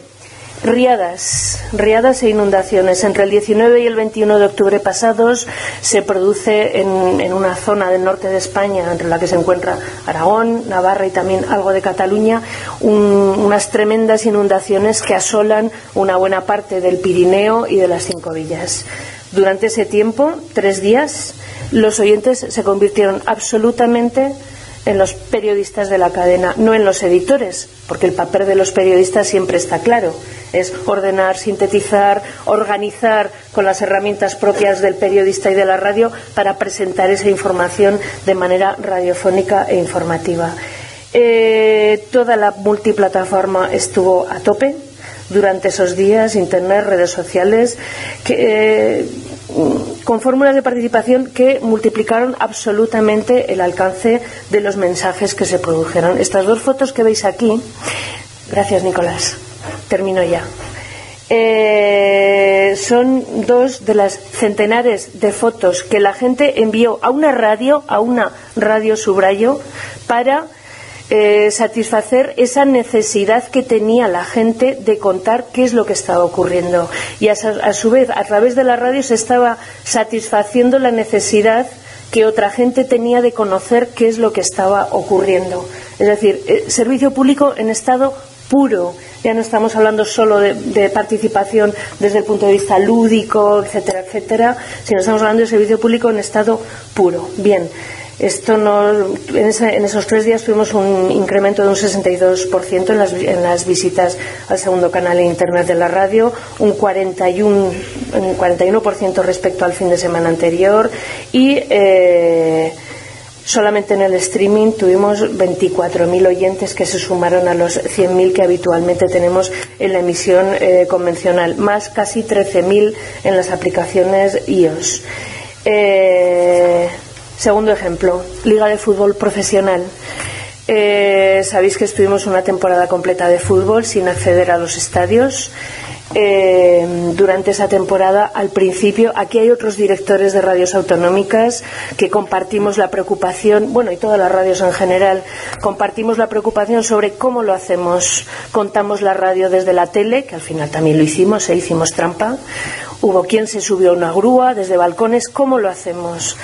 Riadas, riadas e inundaciones. Entre el 19 y el 21 de octubre pasados se produce en, una zona del norte de España, entre la que se encuentra Aragón, Navarra y también algo de Cataluña, unas tremendas inundaciones que asolan una buena parte del Pirineo y de las Cinco Villas. Durante ese tiempo, tres días, los oyentes se convirtieron absolutamente en los periodistas de la cadena, no en los editores, porque el papel de los periodistas siempre está claro. Es ordenar, sintetizar, organizar con las herramientas propias del periodista y de la radio para presentar esa información de manera radiofónica e informativa. Eh, toda la multiplataforma estuvo a tope durante esos días, internet, redes sociales, eh, con fórmulas de participación que multiplicaron absolutamente el alcance de los mensajes que se produjeron. Estas dos fotos que veis aquí, gracias Nicolás, termino ya. Eh, son dos de las centenares de fotos que la gente envió a una radio, a una radio subrayo, para eh, satisfacer esa necesidad que tenía la gente de contar qué es lo que estaba ocurriendo. Y a, su vez, a través de la radio se estaba satisfaciendo la necesidad que otra gente tenía de conocer qué es lo que estaba ocurriendo. Es decir, eh, servicio público en estado puro. Ya no estamos hablando solo de, de, participación desde el punto de vista lúdico, etcétera, etcétera, sino estamos hablando de servicio público en estado puro. Bien. Esto en, esos tres días tuvimos un incremento de un 62% en las, en las visitas al segundo canal de Internet de la radio, un 41%, un 41 respecto al fin de semana anterior y eh, solamente en el streaming tuvimos 24.000 oyentes que se sumaron a los 100.000 que habitualmente tenemos en la emisión eh, convencional, más casi 13.000 en las aplicaciones iOS. Eh, Segundo ejemplo, Liga de Fútbol Profesional. Eh, sabéis que estuvimos una temporada completa de fútbol sin acceder a los estadios. Eh, durante esa temporada, al principio, aquí hay otros directores de radios autonómicas que compartimos la preocupación, bueno, y todas las radios en general, compartimos la preocupación sobre cómo lo hacemos. Contamos la radio desde la tele, que al final también lo hicimos, e hicimos trampa. Hubo quien se subió a una grúa desde balcones, ¿cómo lo hacemos?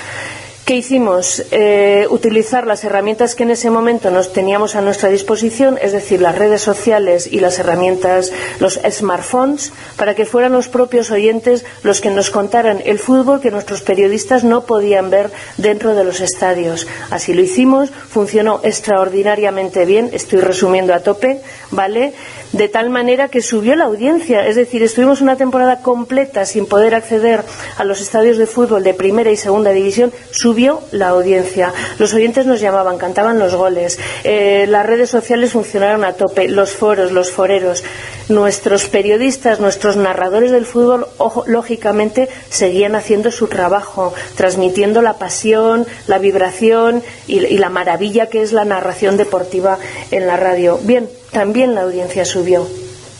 ¿Qué hicimos? Eh, utilizar las herramientas que en ese momento nos teníamos a nuestra disposición, es decir, las redes sociales y las herramientas, los smartphones, para que fueran los propios oyentes los que nos contaran el fútbol que nuestros periodistas no podían ver dentro de los estadios. Así lo hicimos, funcionó extraordinariamente bien, estoy resumiendo a tope, ¿vale? De tal manera que subió la audiencia, es decir, estuvimos una temporada completa sin poder acceder a los estadios de fútbol de primera y segunda división, vio la audiencia. Los oyentes nos llamaban, cantaban los goles. Eh, las redes sociales funcionaron a tope, los foros, los foreros. Nuestros periodistas, nuestros narradores del fútbol, lógicamente, seguían haciendo su trabajo, transmitiendo la pasión, la vibración y, y la maravilla que es la narración deportiva en la radio. Bien, también la audiencia subió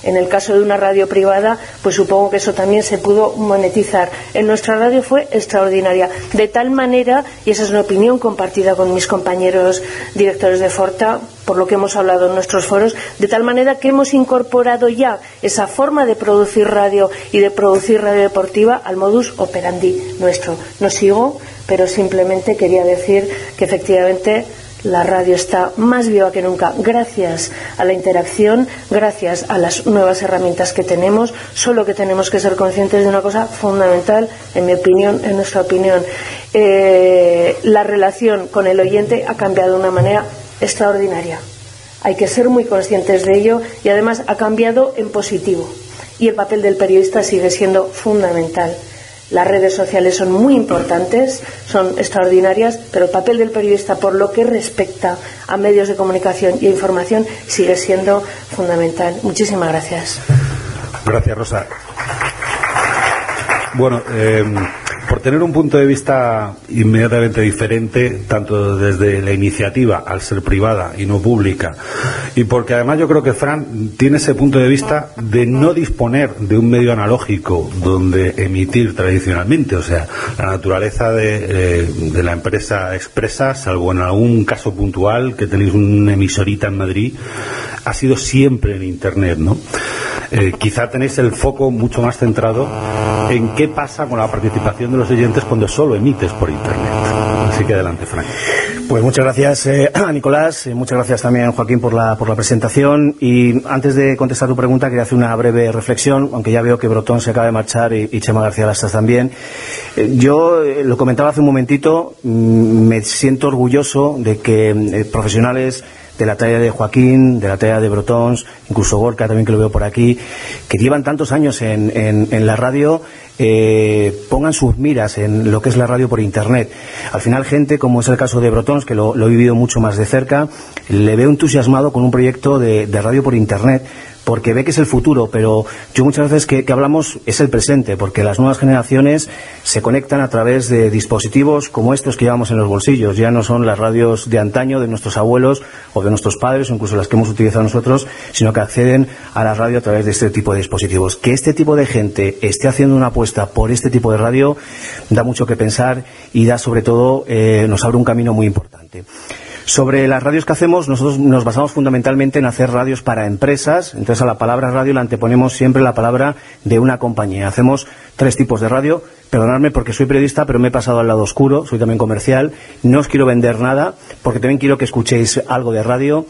En el caso de una radio privada, pues supongo que eso también se pudo monetizar. En nuestra radio fue extraordinaria, de tal manera, y esa es una opinión compartida con mis compañeros directores de Forta, por lo que hemos hablado en nuestros foros, de tal manera que hemos incorporado ya esa forma de producir radio y de producir radio deportiva al modus operandi nuestro. No sigo, pero simplemente quería decir que efectivamente la radio está más viva que nunca gracias a la interacción, gracias a las nuevas herramientas que tenemos, solo que tenemos que ser conscientes de una cosa fundamental, en mi opinión, en nuestra opinión. Eh, la relación con el oyente ha cambiado de una manera extraordinaria. Hay que ser muy conscientes de ello y además ha cambiado en positivo. Y el papel del periodista sigue siendo fundamental. Las redes sociales son muy importantes, son extraordinarias, pero el papel del periodista, por lo que respecta a medios de comunicación y información, sigue siendo fundamental. Muchísimas gracias. Gracias, Rosa. Bueno, eh, por tener un punto de vista inmediatamente diferente, tanto desde la iniciativa, al ser privada y no pública, y porque además yo creo que Fran tiene ese punto de vista de no disponer de un medio analógico donde emitir tradicionalmente, o sea, la naturaleza de, eh, la empresa expresa, salvo en algún caso puntual que tenéis una emisorita en Madrid, ha sido siempre en Internet, ¿no? Eh, quizá tenéis el foco mucho más centrado en qué pasa con la participación de los oyentes cuando solo emites por Internet. Así que adelante, Frank. Pues muchas gracias eh, a Nicolás, eh, muchas gracias también Joaquín por la, por la presentación y antes de contestar tu pregunta quería hacer una breve reflexión, aunque ya veo que Brotón se acaba de marchar y, y Chema García Lastas también. Eh, yo eh, lo comentaba hace un momentito, mm, me siento orgulloso de que eh, profesionales de la talla de Joaquín, de la talla de Brotons, incluso Gorka también que lo veo por aquí, que llevan tantos años en, en- en la radio, eh, pongan sus miras en lo que es la radio por Internet. Al final, gente, como es el caso de Brotons, que lo, he vivido mucho más de cerca, le veo entusiasmado con un proyecto de, de radio por Internet porque ve que es el futuro, pero yo muchas veces que, que hablamos es el presente, porque las nuevas generaciones se conectan a través de dispositivos como estos que llevamos en los bolsillos. Ya no son las radios de antaño de nuestros abuelos o de nuestros padres o incluso las que hemos utilizado nosotros, sino que acceden a la radio a través de este tipo de dispositivos. Que este tipo de gente esté haciendo una apuesta por este tipo de radio da mucho que pensar y da sobre todo eh, nos abre un camino muy importante. Sobre las radios que hacemos, nosotros nos basamos fundamentalmente en hacer radios para empresas. Entonces, a la palabra radio le anteponemos siempre la palabra de una compañía. Hacemos tres tipos de radio. Perdonadme porque soy periodista, pero me he pasado al lado oscuro. Soy también comercial. No os quiero vender nada, porque también quiero que escuchéis algo de radio.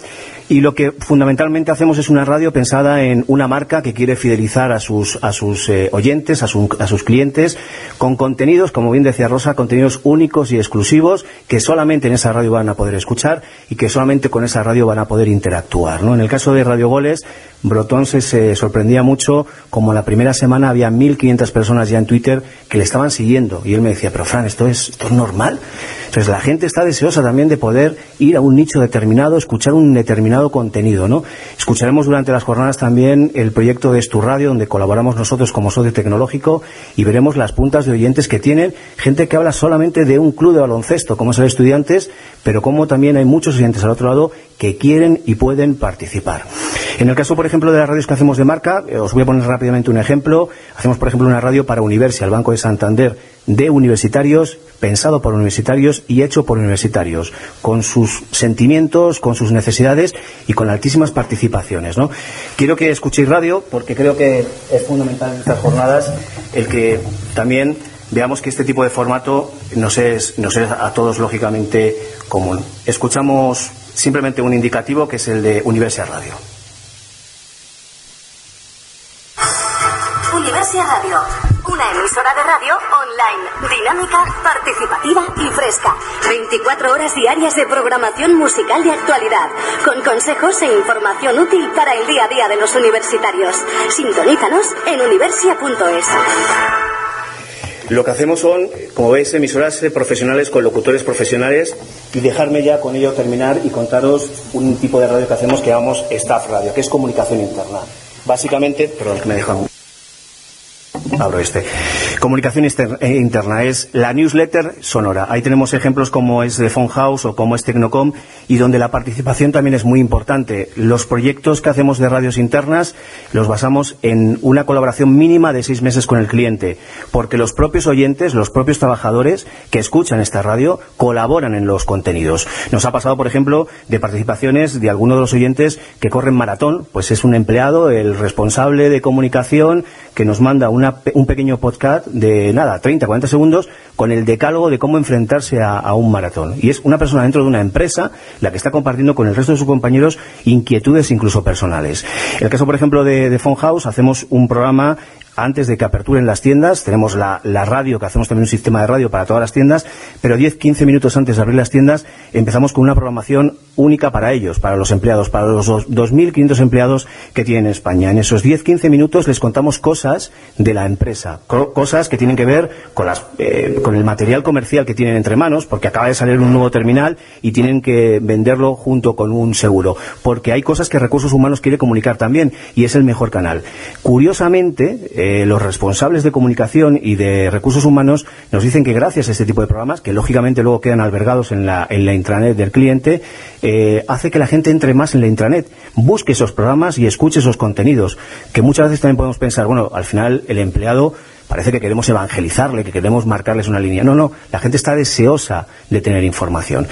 Y lo que fundamentalmente hacemos es una radio pensada en una marca que quiere fidelizar a sus, a sus eh, oyentes, a, su- a sus clientes, con contenidos, como bien decía Rosa, contenidos únicos y exclusivos que solamente en esa radio van a poder escuchar y que solamente con esa radio van a poder interactuar. ¿no? En el caso de Radio Goles, Brotón se, se sorprendía mucho como la primera semana había 1.500 personas ya en Twitter que le estaban siguiendo. Y él me decía, pero Fran, ¿esto es, esto es normal? Entonces la gente está deseosa también de poder ir a un nicho determinado, escuchar un determinado contenido, ¿no? Escucharemos durante las jornadas también el proyecto de Estu Radio, donde colaboramos nosotros como socio tecnológico y veremos las puntas de oyentes que tienen gente que habla solamente de un club de baloncesto, como son estudiantes, pero como también hay muchos oyentes al otro lado que quieren y pueden participar. En el caso, por ejemplo, de las radios que hacemos de marca, eh, os voy a poner rápidamente un ejemplo. Hacemos, por ejemplo, una radio para Universia, el Banco de Santander, de universitarios, pensado por universitarios y hecho por universitarios, con sus sentimientos, con sus necesidades y con altísimas participaciones. ¿no? Quiero que escuchéis radio, porque creo que es fundamental en estas jornadas el que también veamos que este tipo de formato nos es, nos es a todos lógicamente común. Escuchamos simplemente un indicativo que es el de Universia Radio. Universia Radio, participativa y fresca. 24 horas diarias de programación musical de actualidad, con consejos e información útil para el día a día de los universitarios. Sintonízanos en universia.es. Lo que hacemos son, como veis, emisoras profesionales con locutores profesionales y dejarme ya con ello terminar y contaros un tipo de radio que hacemos que llamamos staff radio, que es comunicación interna. Básicamente, perdón, me he dejado. Abro este. Comunicación eh, interna es la newsletter sonora. Ahí tenemos ejemplos como es de Phone House o como es Tecnocom y donde la participación también es muy importante. Los proyectos que hacemos de radios internas los basamos en una colaboración mínima de seis meses con el cliente, porque los propios oyentes, los propios trabajadores que escuchan esta radio colaboran en los contenidos. Nos ha pasado, por ejemplo, de participaciones de algunos de los oyentes que corren maratón, pues es un empleado, el responsable de comunicación, que nos manda un pequeño podcast de nada, 30, 40 segundos, con el decálogo de cómo enfrentarse a, un maratón. Y es una persona dentro de una empresa la que está compartiendo con el resto de sus compañeros inquietudes incluso personales. El caso, por ejemplo, de, de House, hacemos un programa antes de que aperturen las tiendas. Tenemos la, radio, que hacemos también un sistema de radio para todas las tiendas, pero 10-15 minutos antes de abrir las tiendas empezamos con una programación única para ellos, para los empleados, para los 2.500 empleados que tienen en España. En esos 10-15 minutos les contamos cosas de la empresa, cosas que tienen que ver con, las, eh, con el material comercial que tienen entre manos, porque acaba de salir un nuevo terminal y tienen que venderlo junto con un seguro, porque hay cosas que Recursos Humanos quiere comunicar también y es el mejor canal. Curiosamente, eh, los responsables de comunicación y de recursos humanos nos dicen que gracias a este tipo de programas, que lógicamente luego quedan albergados en la, en la intranet del cliente, eh, hace que la gente entre más en la intranet, busque esos programas y escuche esos contenidos, que muchas veces también podemos pensar, bueno, al final el empleado parece que queremos evangelizarle, que queremos marcarles una línea. No, no, la gente está deseosa de tener información.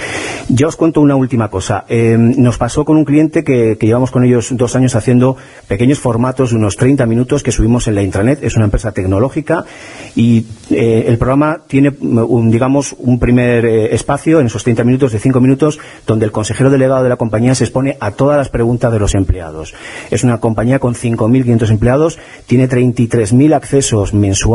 Yo os cuento una última cosa. Eh, nos pasó con un cliente que, llevamos con ellos dos años haciendo pequeños formatos de unos 30 minutos que subimos en la intranet. Es una empresa tecnológica y eh, el programa tiene, un, digamos, un primer eh, espacio en esos 30 minutos de 5 minutos donde el consejero delegado de la compañía se expone a todas las preguntas de los empleados. Es una compañía con 5.500 empleados, tiene 33.000 accesos mensuales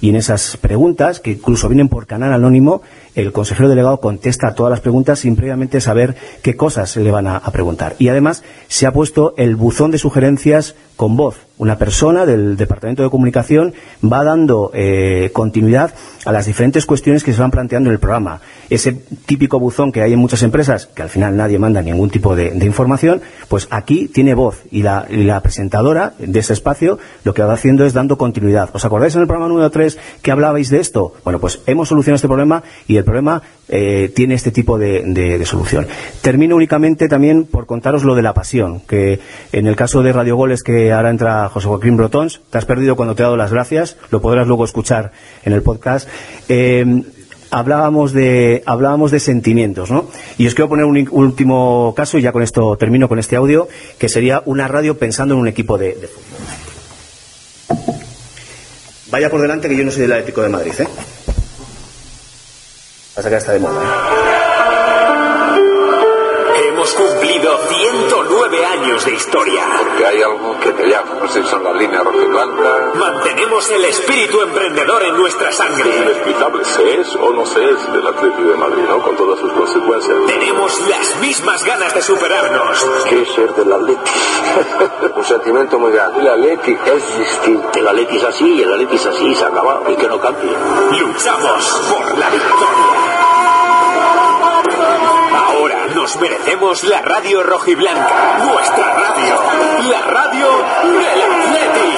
y en esas preguntas, que incluso vienen por canal anónimo, el consejero delegado contesta a todas las preguntas sin previamente saber qué cosas le van a, preguntar. Y además se ha puesto el buzón de sugerencias con voz. Una persona del Departamento de Comunicación va dando eh, continuidad a las diferentes cuestiones que se van planteando en el programa. Ese típico buzón que hay en muchas empresas, que al final nadie manda ningún tipo de, información, pues aquí tiene voz y la, presentadora de ese espacio lo que va haciendo es dando continuidad. ¿Os acordáis en el programa número 3 que hablabais de esto? Bueno, pues hemos solucionado este problema y el problema eh, tiene este tipo de, solución. Termino únicamente también por contaros lo de la pasión, que en el caso de Radio Goles, que ahora entra José Joaquín Brotons, te has perdido cuando te he dado las gracias, lo podrás luego escuchar en el podcast. Eh, hablábamos de de sentimientos, ¿no? Y os quiero poner un, último caso y ya con esto termino con este audio, que sería una radio pensando en un equipo de, de fútbol. Vaya por delante que yo no soy del Atlético de Madrid, ¿eh? Pasa que está de moda, ¿eh? Historia. Porque hay algo que te llama, no sé si son las líneas roja y blanca. Mantenemos el espíritu emprendedor en nuestra sangre. Es inexplicable, se es o no se es del Atlético de Madrid, ¿no? Con todas sus consecuencias. Tenemos las mismas ganas de superarnos. ¿Qué es ser del Atlético? Un sentimiento muy grande. El Atlético es distinto. El Atlético es así y el Atlético es así, se ha acabado. Y que no cambie. Luchamos por la victoria. Nos merecemos la radio rojiblanca, nuestra radio, la radio del Atleti.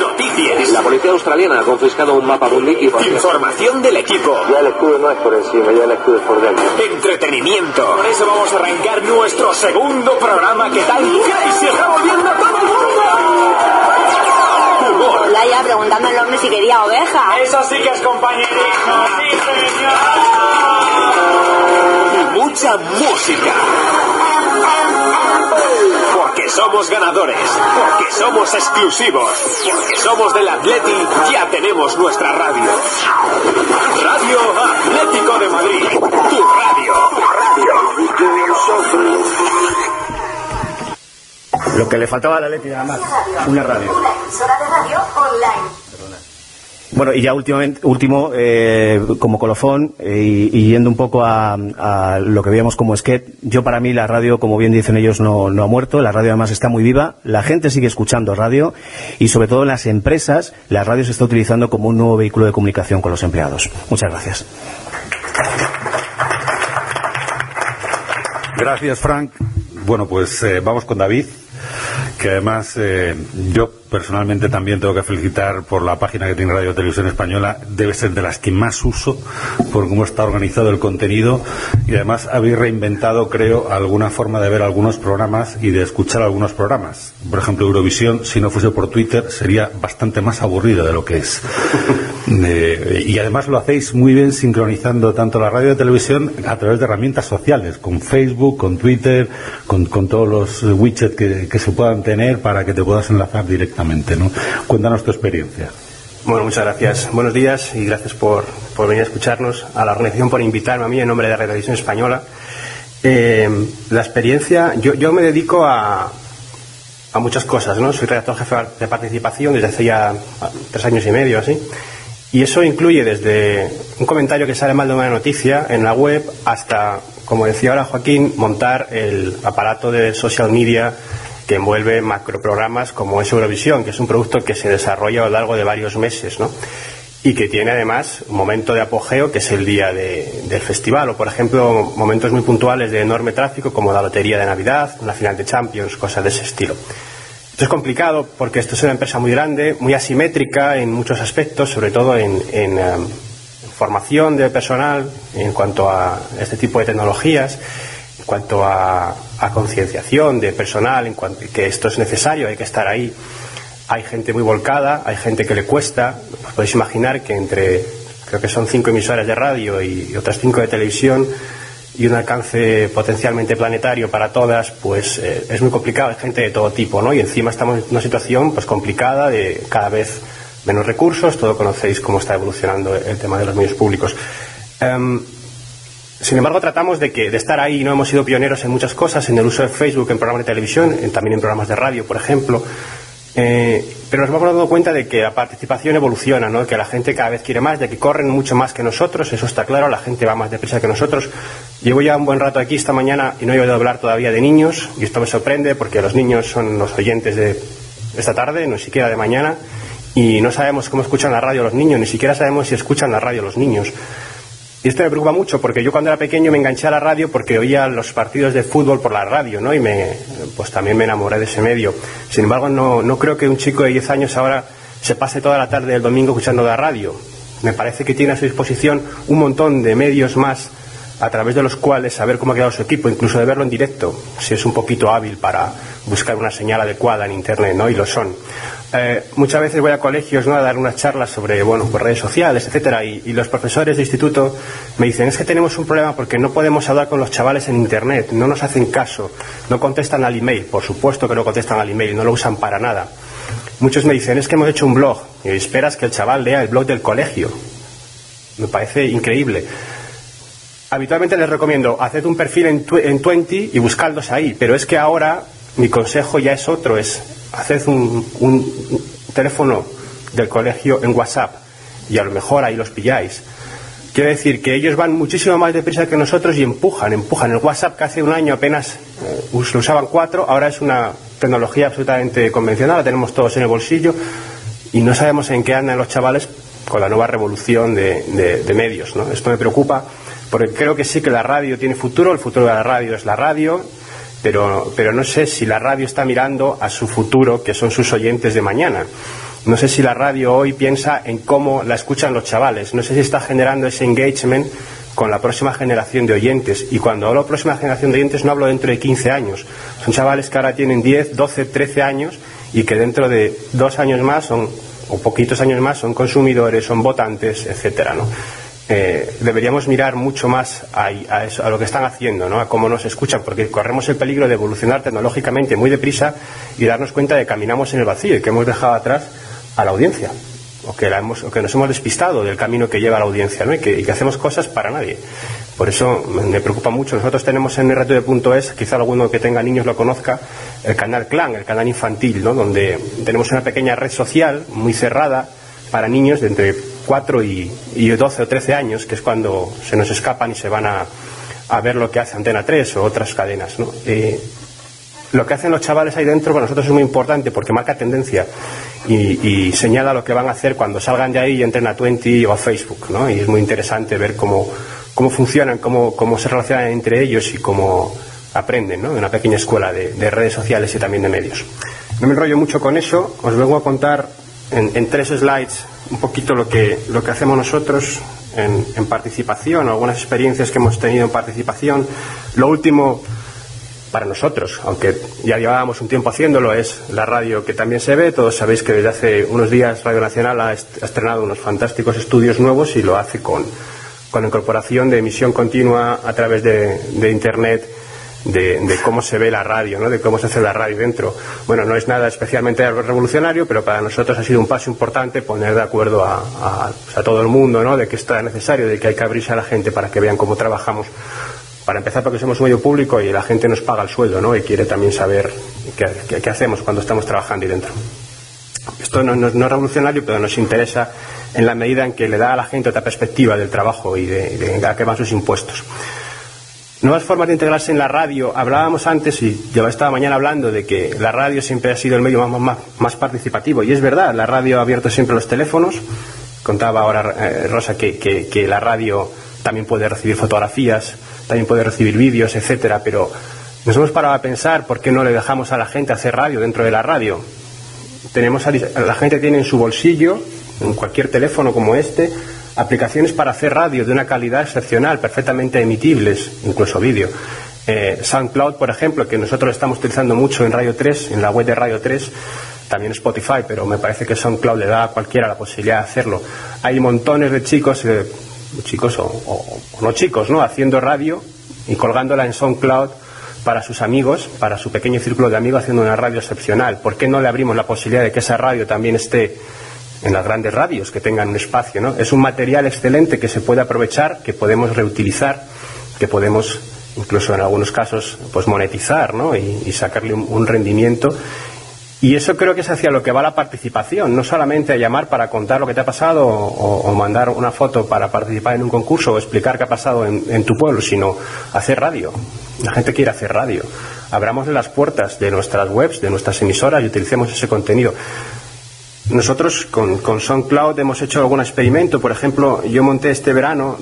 Noticias. La policía australiana ha confiscado un mapa de un. Información del equipo. Ya el escudo no es por encima, ya el escudo es por dentro. Entretenimiento. Por eso vamos a arrancar nuestro segundo programa. ¿Qué tal? ¡Y se está volviendo todo el mundo! Humor. ya preguntando al hombre si quería oveja. Eso sí que es compañerismo. ¡Sí, señor! Mucha música. Porque somos ganadores, porque somos exclusivos, porque somos del Atleti, ya tenemos nuestra radio. Radio Atlético de Madrid, tu radio. Lo que le faltaba a la Atleti nada más, una radio. Una emisora de radio online bueno, y ya últimamente, último, eh, como colofón, eh, y, yendo un poco a, lo que veíamos como sketch, yo para mí la radio, como bien dicen ellos, no, no ha muerto, la radio además está muy viva, la gente sigue escuchando radio, y sobre todo en las empresas, la radio se está utilizando como un nuevo vehículo de comunicación con los empleados. Muchas gracias. Gracias, Frank. Bueno, pues eh, vamos con David que además eh, yo personalmente también tengo que felicitar por la página que tiene Radio Televisión Española, debe ser de las que más uso por cómo está organizado el contenido y además habéis reinventado, creo, alguna forma de ver algunos programas y de escuchar algunos programas. Por ejemplo, Eurovisión, si no fuese por Twitter, sería bastante más aburrido de lo que es. Eh, y además lo hacéis muy bien sincronizando tanto la radio y la televisión a través de herramientas sociales, con Facebook, con Twitter, con, todos los widgets que, que se puedan tener para que te puedas enlazar directamente. ¿no? Cuéntanos tu experiencia. Bueno, muchas gracias. Buenos días y gracias por, por, venir a escucharnos, a la organización por invitarme a mí en nombre de la Televisión Española. Eh, la experiencia, yo, yo me dedico a, a, muchas cosas, ¿no? Soy redactor jefe de participación desde hace ya tres años y medio, así. Y eso incluye desde un comentario que sale mal de una noticia en la web hasta, como decía ahora Joaquín, montar el aparato de social media que envuelve macroprogramas como es Eurovisión, que es un producto que se desarrolla a lo largo de varios meses, ¿no? y que tiene además un momento de apogeo que es el día del festival o por ejemplo momentos muy puntuales de enorme tráfico como la lotería de Navidad, una final de Champions, cosas de ese estilo. Esto es complicado porque esto es una empresa muy grande, muy asimétrica en muchos aspectos, sobre todo en, en um, formación de personal en cuanto a este tipo de tecnologías en cuanto a, concienciación de personal, en cuanto que esto es necesario, hay que estar ahí. Hay gente muy volcada, hay gente que le cuesta. Os podéis imaginar que entre, creo que son cinco emisoras de radio y, otras cinco de televisión, y un alcance potencialmente planetario para todas, pues eh, es muy complicado, hay gente de todo tipo, ¿no? Y encima estamos en una situación pues complicada de cada vez menos recursos, todo conocéis cómo está evolucionando el tema de los medios públicos. Em, sin embargo, tratamos de, que, de estar ahí. No hemos sido pioneros en muchas cosas, en el uso de Facebook, en programas de televisión, también en programas de radio, por ejemplo. Eh, pero nos hemos dado cuenta de que la participación evoluciona, ¿no? que la gente cada vez quiere más, de que corren mucho más que nosotros, eso está claro, la gente va más deprisa que nosotros. Llevo ya un buen rato aquí esta mañana y no he oído hablar todavía de niños, y esto me sorprende porque los niños son los oyentes de esta tarde, no siquiera de mañana, y no sabemos cómo escuchan la radio los niños, ni siquiera sabemos si escuchan la radio los niños. Y esto me preocupa mucho porque yo cuando era pequeño me enganché a la radio porque oía los partidos de fútbol por la radio, ¿no? Y me, pues también me enamoré de ese medio. Sin embargo, no, no creo que un chico de 10 años ahora se pase toda la tarde del domingo escuchando la radio. Me parece que tiene a su disposición un montón de medios más a través de los cuales saber cómo ha quedado su equipo, incluso de verlo en directo, si es un poquito hábil para buscar una señal adecuada en Internet, ¿no? Y lo son. Eh, muchas veces voy a colegios ¿no? a dar unas charlas sobre bueno, pues redes sociales, etcétera, y, los profesores de instituto me dicen es que tenemos un problema porque no podemos hablar con los chavales en internet, no nos hacen caso, no contestan al email, por supuesto que no contestan al email, no lo usan para nada. Muchos me dicen es que hemos hecho un blog y esperas que el chaval lea el blog del colegio. Me parece increíble. Habitualmente les recomiendo haced un perfil en, en y buscadlos ahí, pero es que ahora mi consejo ya es otro, es haced un, teléfono del colegio en WhatsApp y a lo mejor ahí los pilláis. Quiere decir que ellos van muchísimo más deprisa que nosotros y empujan, empujan. El WhatsApp que hace un año apenas eh, lo usaban cuatro, ahora es una tecnología absolutamente convencional, la tenemos todos en el bolsillo y no sabemos en qué andan los chavales con la nueva revolución de, de medios. ¿no? Esto me preocupa porque creo que sí que la radio tiene futuro, el futuro de la radio es la radio pero, pero no sé si la radio está mirando a su futuro, que son sus oyentes de mañana. No sé si la radio hoy piensa en cómo la escuchan los chavales. No sé si está generando ese engagement con la próxima generación de oyentes. Y cuando hablo de próxima generación de oyentes no hablo dentro de 15 años. Son chavales que ahora tienen 10, 12, 13 años y que dentro de dos años más son, o poquitos años más, son consumidores, son votantes, etcétera, ¿no? Eh, deberíamos mirar mucho más a, a, lo que están haciendo, ¿no? a cómo nos escuchan, porque corremos el peligro de evolucionar tecnológicamente muy deprisa y darnos cuenta de que caminamos en el vacío y que hemos dejado atrás a la audiencia, o que, que nos hemos despistado del camino que lleva la audiencia ¿no? y, que, hacemos cosas para nadie. Por eso me preocupa mucho. Nosotros tenemos en es quizá alguno que tenga niños lo conozca, el canal Clan, el canal infantil, ¿no? donde tenemos una pequeña red social muy cerrada para niños de entre 4 y, y 12 o 13 años, que es cuando se nos escapan y se van a, a ver lo que hace Antena 3 o otras cadenas. ¿no? Eh, lo que hacen los chavales ahí dentro para nosotros es muy importante porque marca tendencia y, señala lo que van a hacer cuando salgan de ahí y entren a Twenty o a Facebook. ¿no? Y es muy interesante ver cómo, cómo funcionan, cómo, cómo se relacionan entre ellos y cómo aprenden, ¿no? De una pequeña escuela de, de redes sociales y también de medios. No me enrollo mucho con eso, os vengo a contar en, en tres slides un poquito lo que, lo que hacemos nosotros en, en, participación, algunas experiencias que hemos tenido en participación. Lo último para nosotros, aunque ya llevábamos un tiempo haciéndolo, es la radio que también se ve. Todos sabéis que desde hace unos días Radio Nacional ha estrenado unos fantásticos estudios nuevos y lo hace con, con incorporación de emisión continua a través de Internet de, cómo se ve la radio, ¿no? de cómo se hace la radio dentro. Bueno, no es nada especialmente revolucionario, pero para nosotros ha sido un paso importante poner de acuerdo a, a, todo el mundo ¿no? de que esto es necesario, de que hay que abrirse a la gente para que vean cómo trabajamos. Para empezar, porque somos un medio público y la gente nos paga el sueldo ¿no? y quiere también saber qué, hacemos cuando estamos trabajando ahí dentro. Esto no, no, no, es revolucionario, pero nos interesa en la medida en que le da a la gente otra perspectiva del trabajo y de, de a qué van sus impuestos. Nuevas formas de integrarse en la radio. Hablábamos antes, y yo esta mañana hablando, de que la radio siempre ha sido el medio más, más, más participativo. Y es verdad, la radio ha abierto siempre los teléfonos. Contaba ahora eh, Rosa que, que, que, la radio también puede recibir fotografías, también puede recibir vídeos, etcétera. Pero nos hemos parado a pensar por qué no le dejamos a la gente hacer radio dentro de la radio. Tenemos a, la gente tiene en su bolsillo, en cualquier teléfono como este, aplicaciones para hacer radio de una calidad excepcional, perfectamente emitibles, incluso vídeo. Eh, SoundCloud, por ejemplo, que nosotros estamos utilizando mucho en Radio 3, en la web de Radio 3, también Spotify, pero me parece que SoundCloud le da a cualquiera la posibilidad de hacerlo. Hay montones de chicos, eh, chicos o, o, o, no chicos, ¿no? Haciendo radio y colgándola en SoundCloud para sus amigos, para su pequeño círculo de amigos, haciendo una radio excepcional. ¿Por qué no le abrimos la posibilidad de que esa radio también esté en las grandes radios que tengan un espacio. ¿no? Es un material excelente que se puede aprovechar, que podemos reutilizar, que podemos incluso en algunos casos pues monetizar ¿no? y, sacarle un, rendimiento. Y eso creo que es hacia lo que va la participación, no solamente a llamar para contar lo que te ha pasado o, o mandar una foto para participar en un concurso o explicar qué ha pasado en, en tu pueblo, sino hacer radio. La gente quiere hacer radio. Abramos las puertas de nuestras webs, de nuestras emisoras y utilicemos ese contenido. Nosotros con, con, SoundCloud hemos hecho algún experimento. Por ejemplo, yo monté este verano,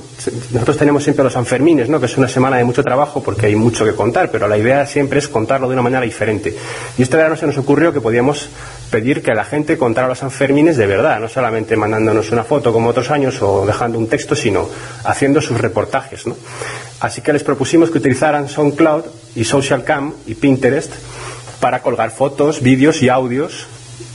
nosotros tenemos siempre los Sanfermines, ¿no? que es una semana de mucho trabajo porque hay mucho que contar, pero la idea siempre es contarlo de una manera diferente. Y este verano se nos ocurrió que podíamos pedir que la gente contara los Sanfermines de verdad, no solamente mandándonos una foto como otros años o dejando un texto, sino haciendo sus reportajes. ¿no? Así que les propusimos que utilizaran SoundCloud y SocialCam y Pinterest para colgar fotos, vídeos y audios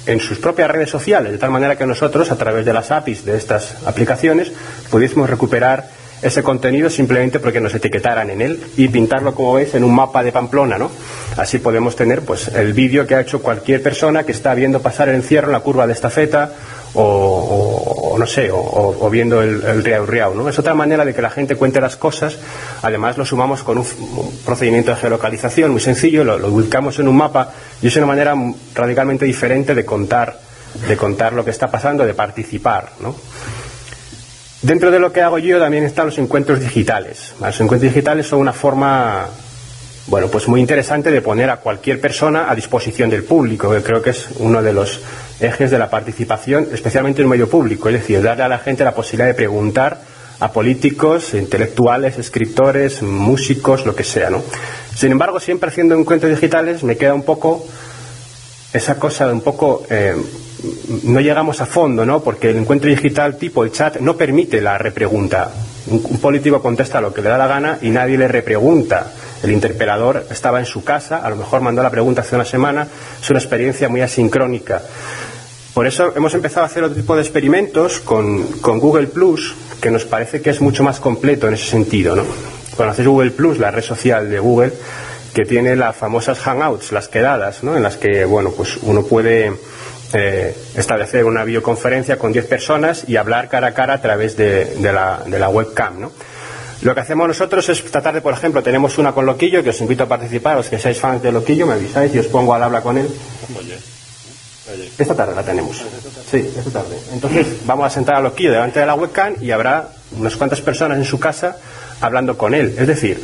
en sus propias redes sociales, de tal manera que nosotros, a través de las APIs de estas aplicaciones, pudiésemos recuperar ese contenido simplemente porque nos etiquetaran en él y pintarlo, como veis, en un mapa de Pamplona, ¿no? Así podemos tener, pues, el vídeo que ha hecho cualquier persona que está viendo pasar el encierro en la curva de estafeta o, o, no sé, o, o, viendo el, el riau ¿no? Es otra manera de que la gente cuente las cosas. Además, lo sumamos con un, procedimiento de geolocalización muy sencillo, lo, lo, ubicamos en un mapa y es una manera radicalmente diferente de contar, de contar lo que está pasando, de participar, ¿no? Dentro de lo que hago yo también están los encuentros digitales. Los encuentros digitales son una forma, bueno, pues muy interesante de poner a cualquier persona a disposición del público, que creo que es uno de los ejes de la participación, especialmente en el medio público, es decir, darle a la gente la posibilidad de preguntar a políticos, intelectuales, escritores, músicos, lo que sea, ¿no? Sin embargo, siempre haciendo encuentros digitales me queda un poco esa cosa de un poco eh, no llegamos a fondo, ¿no? Porque el encuentro digital tipo el chat no permite la repregunta. Un, un, político contesta lo que le da la gana y nadie le repregunta. El interpelador estaba en su casa, a lo mejor mandó la pregunta hace una semana. Es una experiencia muy asincrónica. Por eso hemos empezado a hacer otro tipo de experimentos con, con Google Plus, que nos parece que es mucho más completo en ese sentido, ¿no? Conoces Google Plus, la red social de Google, que tiene las famosas hangouts, las quedadas, ¿no? En las que, bueno, pues uno puede eh, establecer una videoconferencia con 10 personas y hablar cara a cara a través de, la, de la webcam, ¿no? Lo que hacemos nosotros es tratar de, por ejemplo, tenemos una con Loquillo, que os invito a participar, los que seáis fans de Loquillo, me avisáis y os pongo al habla con él. Esta tarde la tenemos. Sí, esta tarde. Entonces vamos a sentar a Loquillo delante de la webcam y habrá unas cuantas personas en su casa hablando con él. Es decir,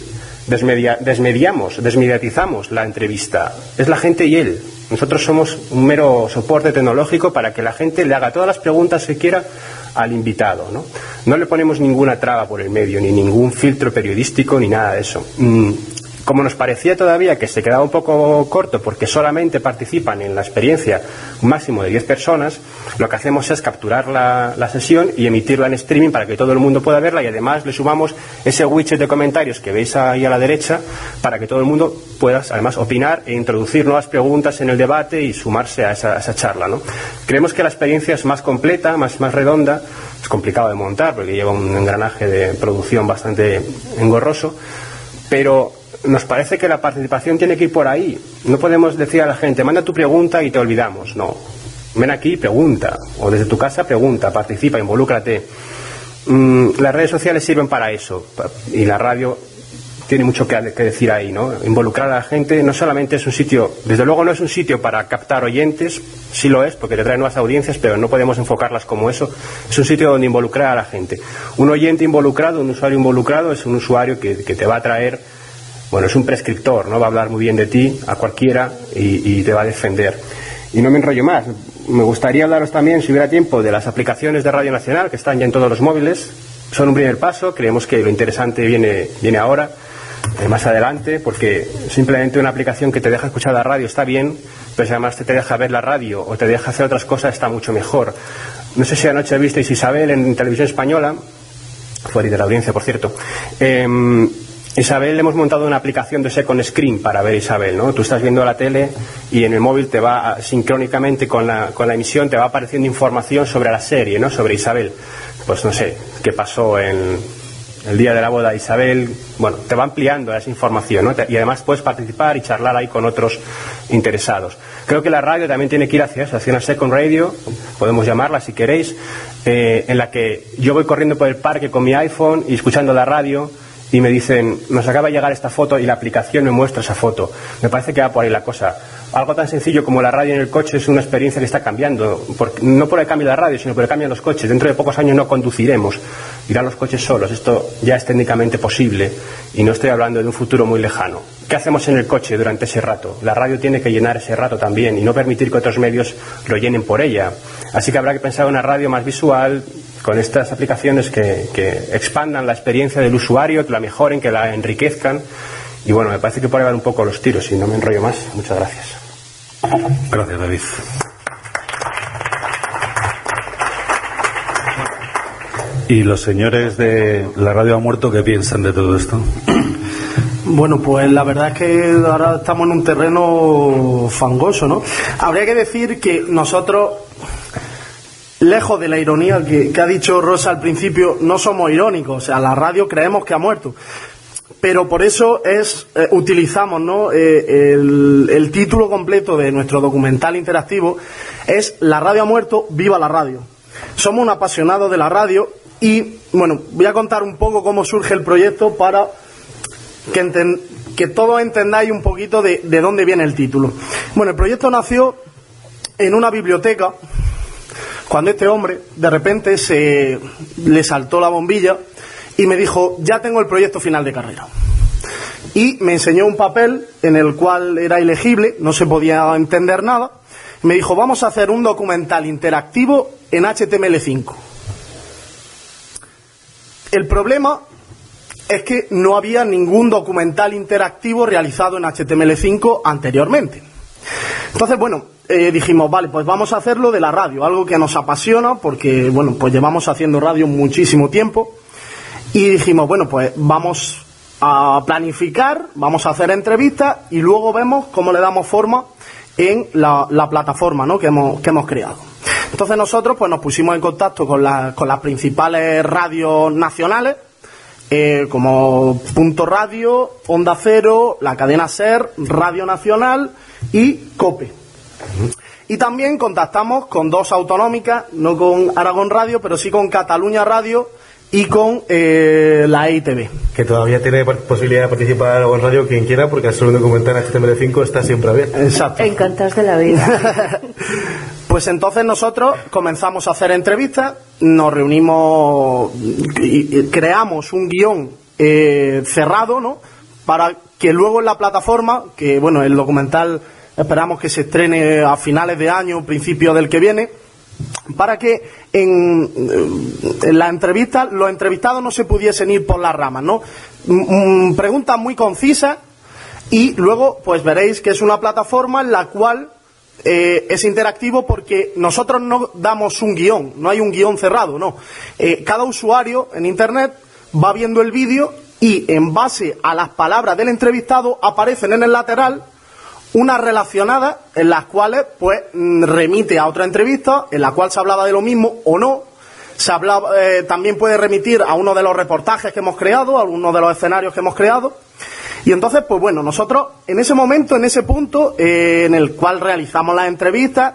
desmedia, desmediamos, desmediatizamos la entrevista. Es la gente y él. Nosotros somos un mero soporte tecnológico para que la gente le haga todas las preguntas que quiera al invitado. ¿no? no le ponemos ninguna traba por el medio, ni ningún filtro periodístico, ni nada de eso. Como nos parecía todavía que se quedaba un poco corto porque solamente participan en la experiencia un máximo de 10 personas, lo que hacemos es capturar la, la, sesión y emitirla en streaming para que todo el mundo pueda verla y además le sumamos ese widget de comentarios que veis ahí a la derecha para que todo el mundo pueda además opinar e introducir nuevas preguntas en el debate y sumarse a esa, a esa charla. ¿no? Creemos que la experiencia es más completa, más, más redonda, es complicado de montar porque lleva un engranaje de producción bastante engorroso, pero nos parece que la participación tiene que ir por ahí. No podemos decir a la gente, manda tu pregunta y te olvidamos. No. Ven aquí, pregunta. O desde tu casa, pregunta, participa, involúcrate. Mm, las redes sociales sirven para eso. Y la radio tiene mucho que, decir ahí, ¿no? Involucrar a la gente no solamente es un sitio, desde luego no es un sitio para captar oyentes, sí lo es, porque te trae nuevas audiencias, pero no podemos enfocarlas como eso. Es un sitio donde involucrar a la gente. Un oyente involucrado, un usuario involucrado, es un usuario que te va a traer bueno, es un prescriptor, ¿no? Va a hablar muy bien de ti a cualquiera y, te va a defender. Y no me enrollo más. Me gustaría hablaros también, si hubiera tiempo, de las aplicaciones de Radio Nacional que están ya en todos los móviles. Son un primer paso, creemos que lo interesante viene, viene ahora, eh, más adelante, porque simplemente una aplicación que te deja escuchar la radio está bien, pero si además te, te deja ver la radio o te deja hacer otras cosas está mucho mejor. No sé si anoche visteis Isabel en televisión española, fuera de la audiencia, por cierto. Eh, Isabel, hemos montado una aplicación de Second Screen para ver Isabel, ¿no? Tú estás viendo la tele y en el móvil te va, sincrónicamente con la, con la emisión, te va apareciendo información sobre la serie, ¿no? Sobre Isabel. Pues no sé, qué pasó en el día de la boda de Isabel. Bueno, te va ampliando esa información, ¿no? Y además puedes participar y charlar ahí con otros interesados. Creo que la radio también tiene que ir hacia eso, hacia una second radio, podemos llamarla si queréis, eh, en la que yo voy corriendo por el parque con mi iPhone y escuchando la radio y me dicen, nos acaba de llegar esta foto y la aplicación me muestra esa foto. Me parece que va por ahí la cosa. Algo tan sencillo como la radio en el coche es una experiencia que está cambiando, no por el cambio de la radio, sino por el cambio de los coches. Dentro de pocos años no conduciremos, irán los coches solos. Esto ya es técnicamente posible y no estoy hablando de un futuro muy lejano. ¿Qué hacemos en el coche durante ese rato? La radio tiene que llenar ese rato también y no permitir que otros medios lo llenen por ella. Así que habrá que pensar en una radio más visual, con estas aplicaciones que, que, expandan la experiencia del usuario, que la mejoren, que la enriquezcan. Y bueno, me parece que por ahí van un poco los tiros y no me enrollo más. Muchas gracias. Gracias, David. ¿Y los señores de la radio ha muerto qué piensan de todo esto? Bueno, pues la verdad es que ahora estamos en un terreno fangoso, ¿no? Habría que decir que nosotros lejos de la ironía que, ha dicho Rosa al principio, no somos irónicos, o sea, la radio creemos que ha muerto. Pero por eso es, eh, utilizamos ¿no? Eh, el, título completo de nuestro documental interactivo es La radio ha muerto, viva la radio. Somos un apasionado de la radio y, bueno, voy a contar un poco cómo surge el proyecto para que, que todos entendáis un poquito de, de dónde viene el título. Bueno, el proyecto nació en una biblioteca cuando este hombre de repente se le saltó la bombilla y me dijo, ya tengo el proyecto final de carrera. Y me enseñó un papel en el cual era ilegible, no se podía entender nada. Me dijo, vamos a hacer un documental interactivo en HTML5. El problema es que no había ningún documental interactivo realizado en HTML5 anteriormente. Entonces, bueno, eh, dijimos, vale, pues vamos a hacerlo de la radio, algo que nos apasiona porque, bueno, pues llevamos haciendo radio muchísimo tiempo y dijimos, bueno, pues vamos a planificar, vamos a hacer entrevistas y luego vemos cómo le damos forma en la, la plataforma ¿no? que, hemos, que hemos creado. Entonces nosotros pues nos pusimos en contacto con, la, con las principales radios nacionales, eh, como Punto Radio, Onda Cero, la cadena SER, Radio Nacional y COPE. Y también contactamos con dos autonómicas, no con Aragón Radio, pero sí con Cataluña Radio y con eh, la EITV. Que todavía tiene posibilidad de participar Aragón Radio quien quiera, porque al ser un documental en HTML5 está siempre abierto. Exacto. Encantados de la vida. pues entonces nosotros comenzamos a hacer entrevistas, nos reunimos y creamos un guion eh, cerrado, ¿no? Para que luego en la plataforma, que bueno, el documental esperamos que se estrene a finales de año, principio del que viene, para que en, en, la entrevista los entrevistados no se pudiesen ir por las ramas, ¿no? preguntas muy concisas Y luego, pues veréis que es una plataforma en la cual eh, es interactivo porque nosotros no damos un guion, no hay un guion cerrado, no. Eh, cada usuario en Internet va viendo el vídeo y en base a las palabras del entrevistado aparecen en el lateral unas relacionadas en las cuales pues mm, remite a otra entrevista en la cual se hablaba de lo mismo o no. Se hablaba, eh, también puede remitir a uno de los reportajes que hemos creado, a uno de los escenarios que hemos creado. Y entonces, pues bueno, nosotros en ese momento, en ese punto eh, en el cual realizamos las entrevistas,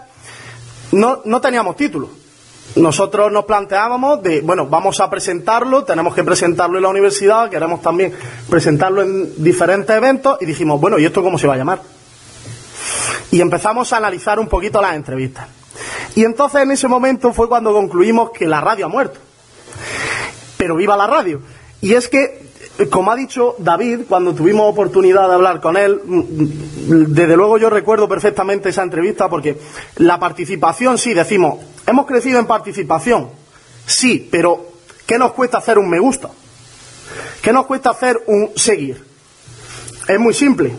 no, no teníamos título. Nosotros nos planteábamos de, bueno, vamos a presentarlo, tenemos que presentarlo en la universidad, queremos también presentarlo en diferentes eventos y dijimos, bueno, ¿y esto cómo se va a llamar? Y empezamos a analizar un poquito las entrevistas. Y entonces en ese momento fue cuando concluimos que la radio ha muerto. Pero viva la radio. Y es que, como ha dicho David, cuando tuvimos oportunidad de hablar con él, desde luego yo recuerdo perfectamente esa entrevista porque la participación, sí, decimos, hemos crecido en participación, sí, pero ¿qué nos cuesta hacer un me gusta? ¿Qué nos cuesta hacer un seguir? Es muy simple.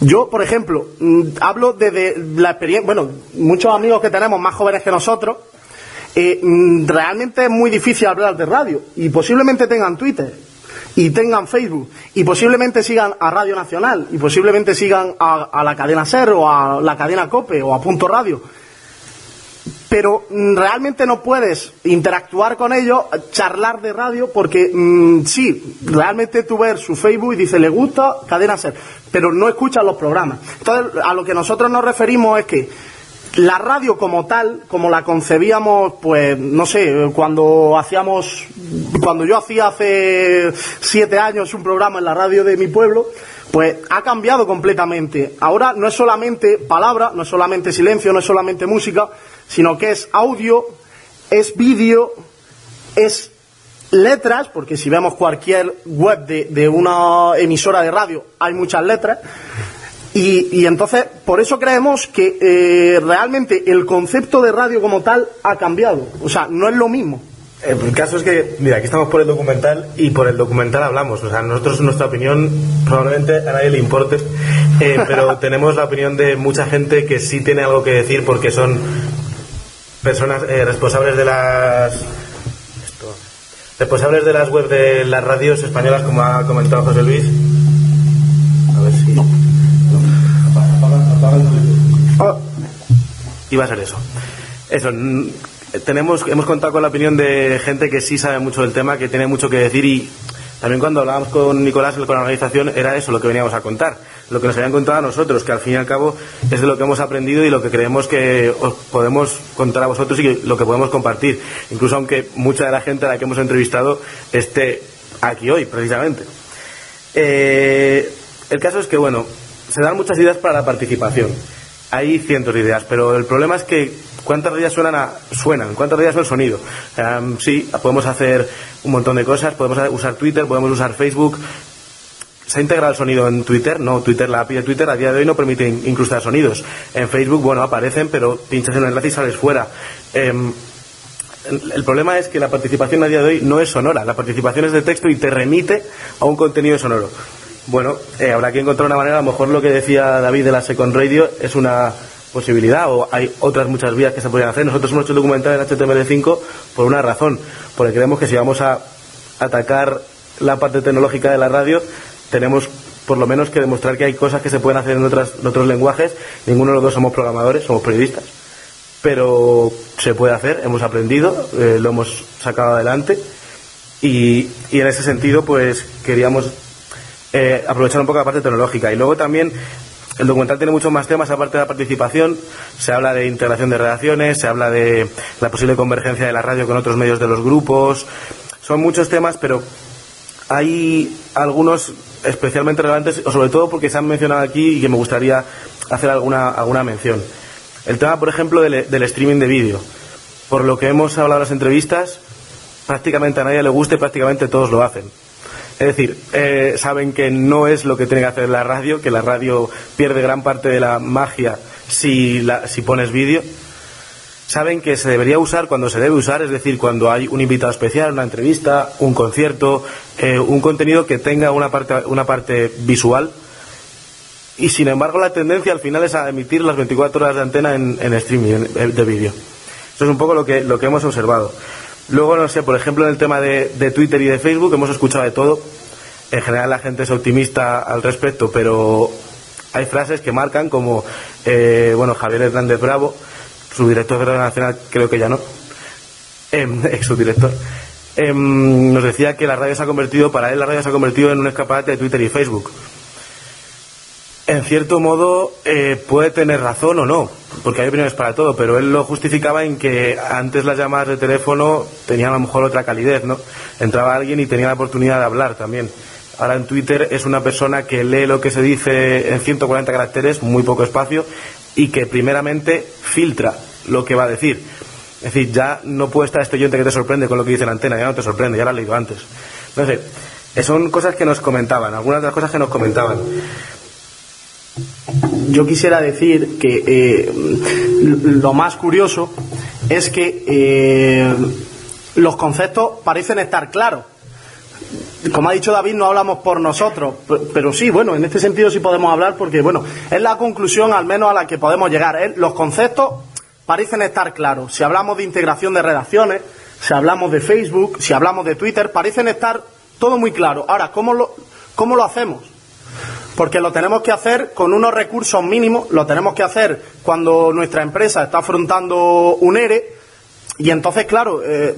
Yo, por ejemplo, mm, hablo desde la experiencia, bueno, muchos amigos que tenemos más jóvenes que nosotros, eh, mm, realmente es muy difícil hablar de radio y posiblemente tengan Twitter y tengan Facebook y posiblemente sigan a Radio Nacional y posiblemente sigan a, a la cadena SER o a la cadena COPE o a Punto Radio pero mm, realmente no puedes interactuar con ellos, charlar de radio, porque mm, sí, realmente tú ves su Facebook y dice le gusta cadena ser, pero no escuchas los programas. Entonces, a lo que nosotros nos referimos es que la radio como tal, como la concebíamos, pues no sé, cuando hacíamos, cuando yo hacía hace siete años un programa en la radio de mi pueblo, pues ha cambiado completamente. Ahora no es solamente palabra, no es solamente silencio, no es solamente música, sino que es audio, es vídeo, es letras, porque si vemos cualquier web de, una emisora de radio hay muchas letras, y, entonces por eso creemos que eh, realmente el concepto de radio como tal ha cambiado, o sea, no es lo mismo. El caso es que, mira, aquí estamos por el documental y por el documental hablamos. O sea, nosotros, nuestra opinión, probablemente a nadie le importe, eh, pero tenemos la opinión de mucha gente que sí tiene algo que decir porque son personas eh, responsables de las responsables de las webs de las radios españolas, como ha comentado José Luis. A ver si. Oh. Iba a ser eso. Eso. Tenemos, hemos contado con la opinión de gente que sí sabe mucho del tema, que tiene mucho que decir y también cuando hablábamos con Nicolás con la organización era eso lo que veníamos a contar, lo que nos habían contado a nosotros, que al fin y al cabo es de lo que hemos aprendido y lo que creemos que os podemos contar a vosotros y lo que podemos compartir, incluso aunque mucha de la gente a la que hemos entrevistado esté aquí hoy, precisamente. Eh, el caso es que, bueno, se dan muchas ideas para la participación. Hay cientos de ideas, pero el problema es que ¿Cuántas radios suenan? A, suenan? ¿Cuántas radios el sonido? sí, podemos hacer un montón de cosas, podemos usar Twitter, podemos usar Facebook. ¿Se ha integrado el sonido en Twitter? No, Twitter, la API de Twitter a día de hoy no permite incrustar sonidos. En Facebook, bueno, aparecen, pero pinchas en el enlace y sales fuera. Em, el problema es que la participación a día de hoy no es sonora, la participación es de texto y te remite a un contenido sonoro. Bueno, eh, habrá que encontrar una manera, a lo mejor lo que decía David de la Second Radio es una posibilidad o hay otras muchas vías que se podrían hacer. Nosotros hemos hecho el documental en HTML5 por una razón, porque creemos que si vamos a atacar la parte tecnológica de la radio, tenemos por lo menos que demostrar que hay cosas que se pueden hacer en, otras, otros lenguajes. Ninguno de los dos somos programadores, somos periodistas. Pero se puede hacer, hemos aprendido, eh, lo hemos sacado adelante. Y, en ese sentido, pues queríamos eh, aprovechar un poco la parte tecnológica. Y luego también el documental tiene muchos más temas aparte de la participación. Se habla de integración de redacciones, se habla de la posible convergencia de la radio con otros medios de los grupos. Son muchos temas, pero hay algunos especialmente relevantes, sobre todo porque se han mencionado aquí y que me gustaría hacer alguna, alguna mención. El tema, por ejemplo, del, del streaming de vídeo. Por lo que hemos hablado en las entrevistas, prácticamente a nadie le gusta y prácticamente todos lo hacen. Es decir, eh, saben que no es lo que tiene que hacer la radio, que la radio pierde gran parte de la magia si, la, si pones vídeo. Saben que se debería usar cuando se debe usar, es decir, cuando hay un invitado especial, una entrevista, un concierto, eh, un contenido que tenga una parte, una parte visual. y sin embargo la tendencia al final es a emitir las 24 horas de antena en, streaming en- de vídeo. Eso es un poco lo que, lo que hemos observado. Luego, no sé, por ejemplo, en el tema de, Twitter y de Facebook hemos escuchado de todo. En general la gente es optimista al respecto, pero hay frases que marcan como, eh, bueno, Javier Hernández Bravo, su director de Radio Nacional, creo que ya no, em, ex subdirector, em, nos decía que la radio se ha convertido, para él la radio se ha convertido en un escaparate de Twitter y Facebook. En cierto modo eh, puede tener razón o no, porque hay opiniones para todo, pero él lo justificaba en que antes las llamadas de teléfono tenían a lo mejor otra calidez, ¿no? Entraba alguien y tenía la oportunidad de hablar también. Ahora en Twitter es una persona que lee lo que se dice en 140 caracteres, muy poco espacio, y que primeramente filtra lo que va a decir. Es decir, ya no puede estar este oyente que te sorprende con lo que dice la antena, ya no te sorprende, ya lo has leído antes. Entonces, eh, son cosas que nos comentaban, algunas de las cosas que nos comentaban. Yo quisiera decir que eh, lo más curioso es que eh, los conceptos parecen estar claros. Como ha dicho David, no hablamos por nosotros, pe- pero sí, bueno, en este sentido sí podemos hablar porque, bueno, es la conclusión al menos a la que podemos llegar. ¿eh? Los conceptos parecen estar claros. Si hablamos de integración de redacciones, si hablamos de Facebook, si hablamos de Twitter, parecen estar todo muy claro. Ahora, ¿cómo lo, cómo lo hacemos? Porque lo tenemos que hacer con unos recursos mínimos, lo tenemos que hacer cuando nuestra empresa está afrontando un ERE y entonces, claro, eh,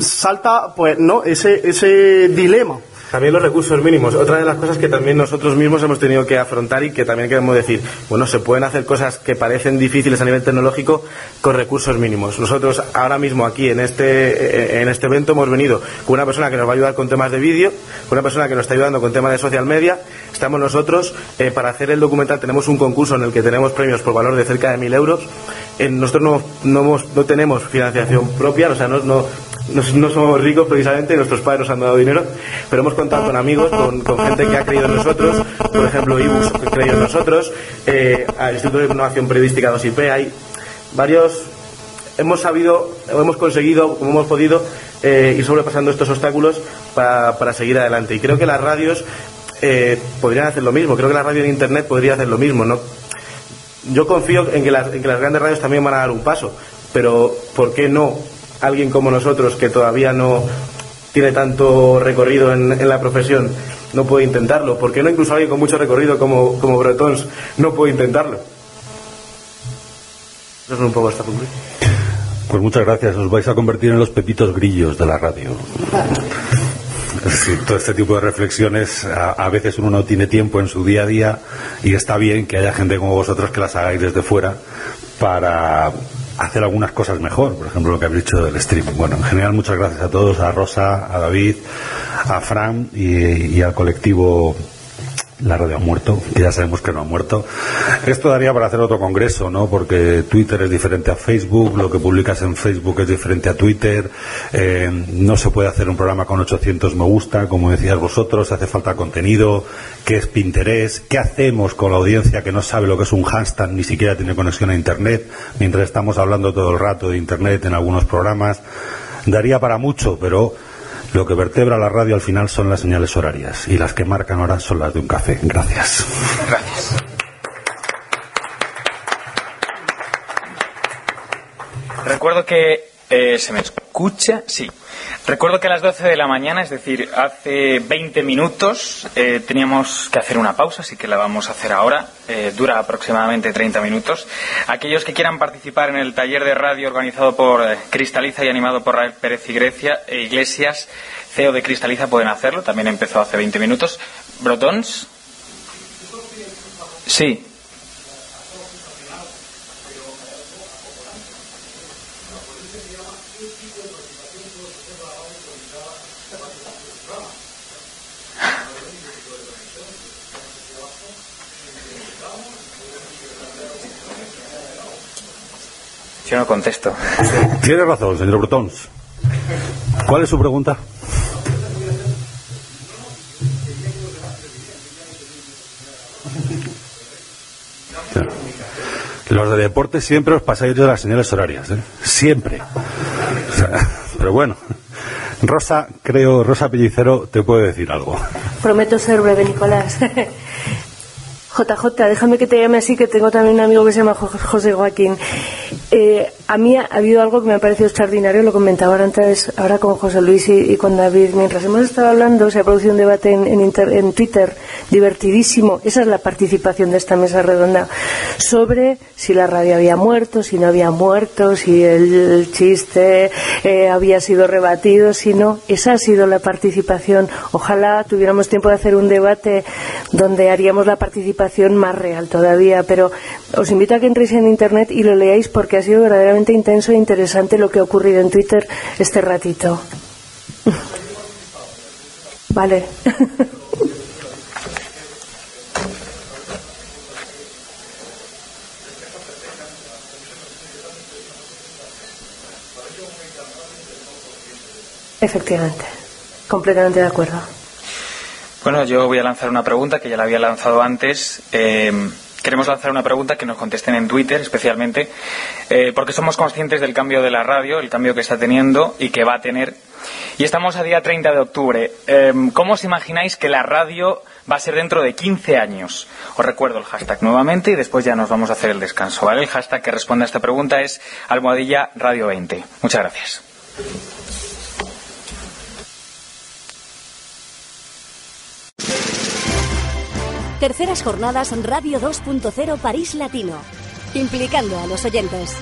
salta pues no ese, ese dilema. También los recursos mínimos. Otra de las cosas que también nosotros mismos hemos tenido que afrontar y que también queremos decir, bueno, se pueden hacer cosas que parecen difíciles a nivel tecnológico con recursos mínimos. Nosotros ahora mismo aquí en este, eh, en este evento hemos venido con una persona que nos va a ayudar con temas de vídeo, con una persona que nos está ayudando con temas de social media. Estamos nosotros, eh, para hacer el documental tenemos un concurso en el que tenemos premios por valor de cerca de mil euros. Nosotros no, no, no tenemos financiación propia, o sea, no, no, no, somos ricos precisamente, nuestros padres nos han dado dinero, pero hemos contado con amigos, con, gente que ha creído en nosotros, por ejemplo, Ibus ha creído en nosotros, eh, al Instituto de Innovación Periodística 2IP, hay varios, hemos sabido, hemos conseguido, como hemos podido, eh, ir sobrepasando estos obstáculos para, para seguir adelante. Y creo que las radios eh, podrían hacer lo mismo, creo que la radio en Internet podría hacer lo mismo, ¿no? Yo confío en que, las, en que las grandes radios también van a dar un paso, pero ¿por qué no alguien como nosotros que todavía no tiene tanto recorrido en, en la profesión no puede intentarlo? ¿Por qué no incluso alguien con mucho recorrido como, como Bretons no puede intentarlo? Eso es un poco esta. Pues muchas gracias. Os vais a convertir en los pepitos grillos de la radio. Todo este tipo de reflexiones a, a veces uno no tiene tiempo en su día a día y está bien que haya gente como vosotros que las hagáis desde fuera para hacer algunas cosas mejor, por ejemplo lo que habéis dicho del streaming. Bueno, en general muchas gracias a todos, a Rosa, a David, a Fran y, y al colectivo la radio ha muerto, ya sabemos que no ha muerto. Esto daría para hacer otro congreso, ¿no? Porque Twitter es diferente a Facebook, lo que publicas en Facebook es diferente a Twitter, eh, no se puede hacer un programa con 800 me gusta, como decías vosotros, hace falta contenido, qué es Pinterest, qué hacemos con la audiencia que no sabe lo que es un hashtag, ni siquiera tiene conexión a Internet, mientras estamos hablando todo el rato de Internet en algunos programas. Daría para mucho, pero lo que vertebra la radio al final son las señales horarias y las que marcan horas son las de un café. Gracias. Gracias. Recuerdo que eh, se me escucha, sí. Recuerdo que a las 12 de la mañana, es decir, hace 20 minutos, eh, teníamos que hacer una pausa, así que la vamos a hacer ahora. Eh, dura aproximadamente 30 minutos. Aquellos que quieran participar en el taller de radio organizado por eh, Cristaliza y animado por Rael Pérez Iglesia, e Iglesias, CEO de Cristaliza, pueden hacerlo. También empezó hace 20 minutos. ¿Brotons? Sí. Yo no contesto. Tiene razón, señor Brotons. ¿Cuál es su pregunta? Los de deporte siempre os pasáis de las señales horarias, ¿eh? Siempre. O sea, pero bueno. Rosa, creo, Rosa Pellicero te puede decir algo. Prometo ser breve, Nicolás. JJ, déjame que te llame así, que tengo también un amigo que se llama José Joaquín. Eh, a mí ha habido algo que me ha parecido extraordinario, lo comentaba antes, ahora con José Luis y, con David. Mientras hemos estado hablando, se ha producido un debate en, en, Twitter divertidísimo, esa es la participación de esta mesa redonda, sobre si la radio había muerto, si no había muerto, si el, chiste eh, había sido rebatido, si no. Esa ha sido la participación. Ojalá tuviéramos tiempo de hacer un debate donde haríamos la participación más real todavía, pero os invito a que entréis en Internet y lo leáis porque ha sido verdaderamente intenso e interesante lo que ha ocurrido en Twitter este ratito. vale. Efectivamente, completamente de acuerdo. Bueno, yo voy a lanzar una pregunta que ya la había lanzado antes. Eh, queremos lanzar una pregunta que nos contesten en Twitter especialmente, eh, porque somos conscientes del cambio de la radio, el cambio que está teniendo y que va a tener. Y estamos a día 30 de octubre. Eh, ¿Cómo os imagináis que la radio va a ser dentro de 15 años? Os recuerdo el hashtag nuevamente y después ya nos vamos a hacer el descanso. ¿vale? El hashtag que responde a esta pregunta es almohadilla radio 20. Muchas gracias. Terceras jornadas Radio 2.0 París Latino. Implicando a los oyentes.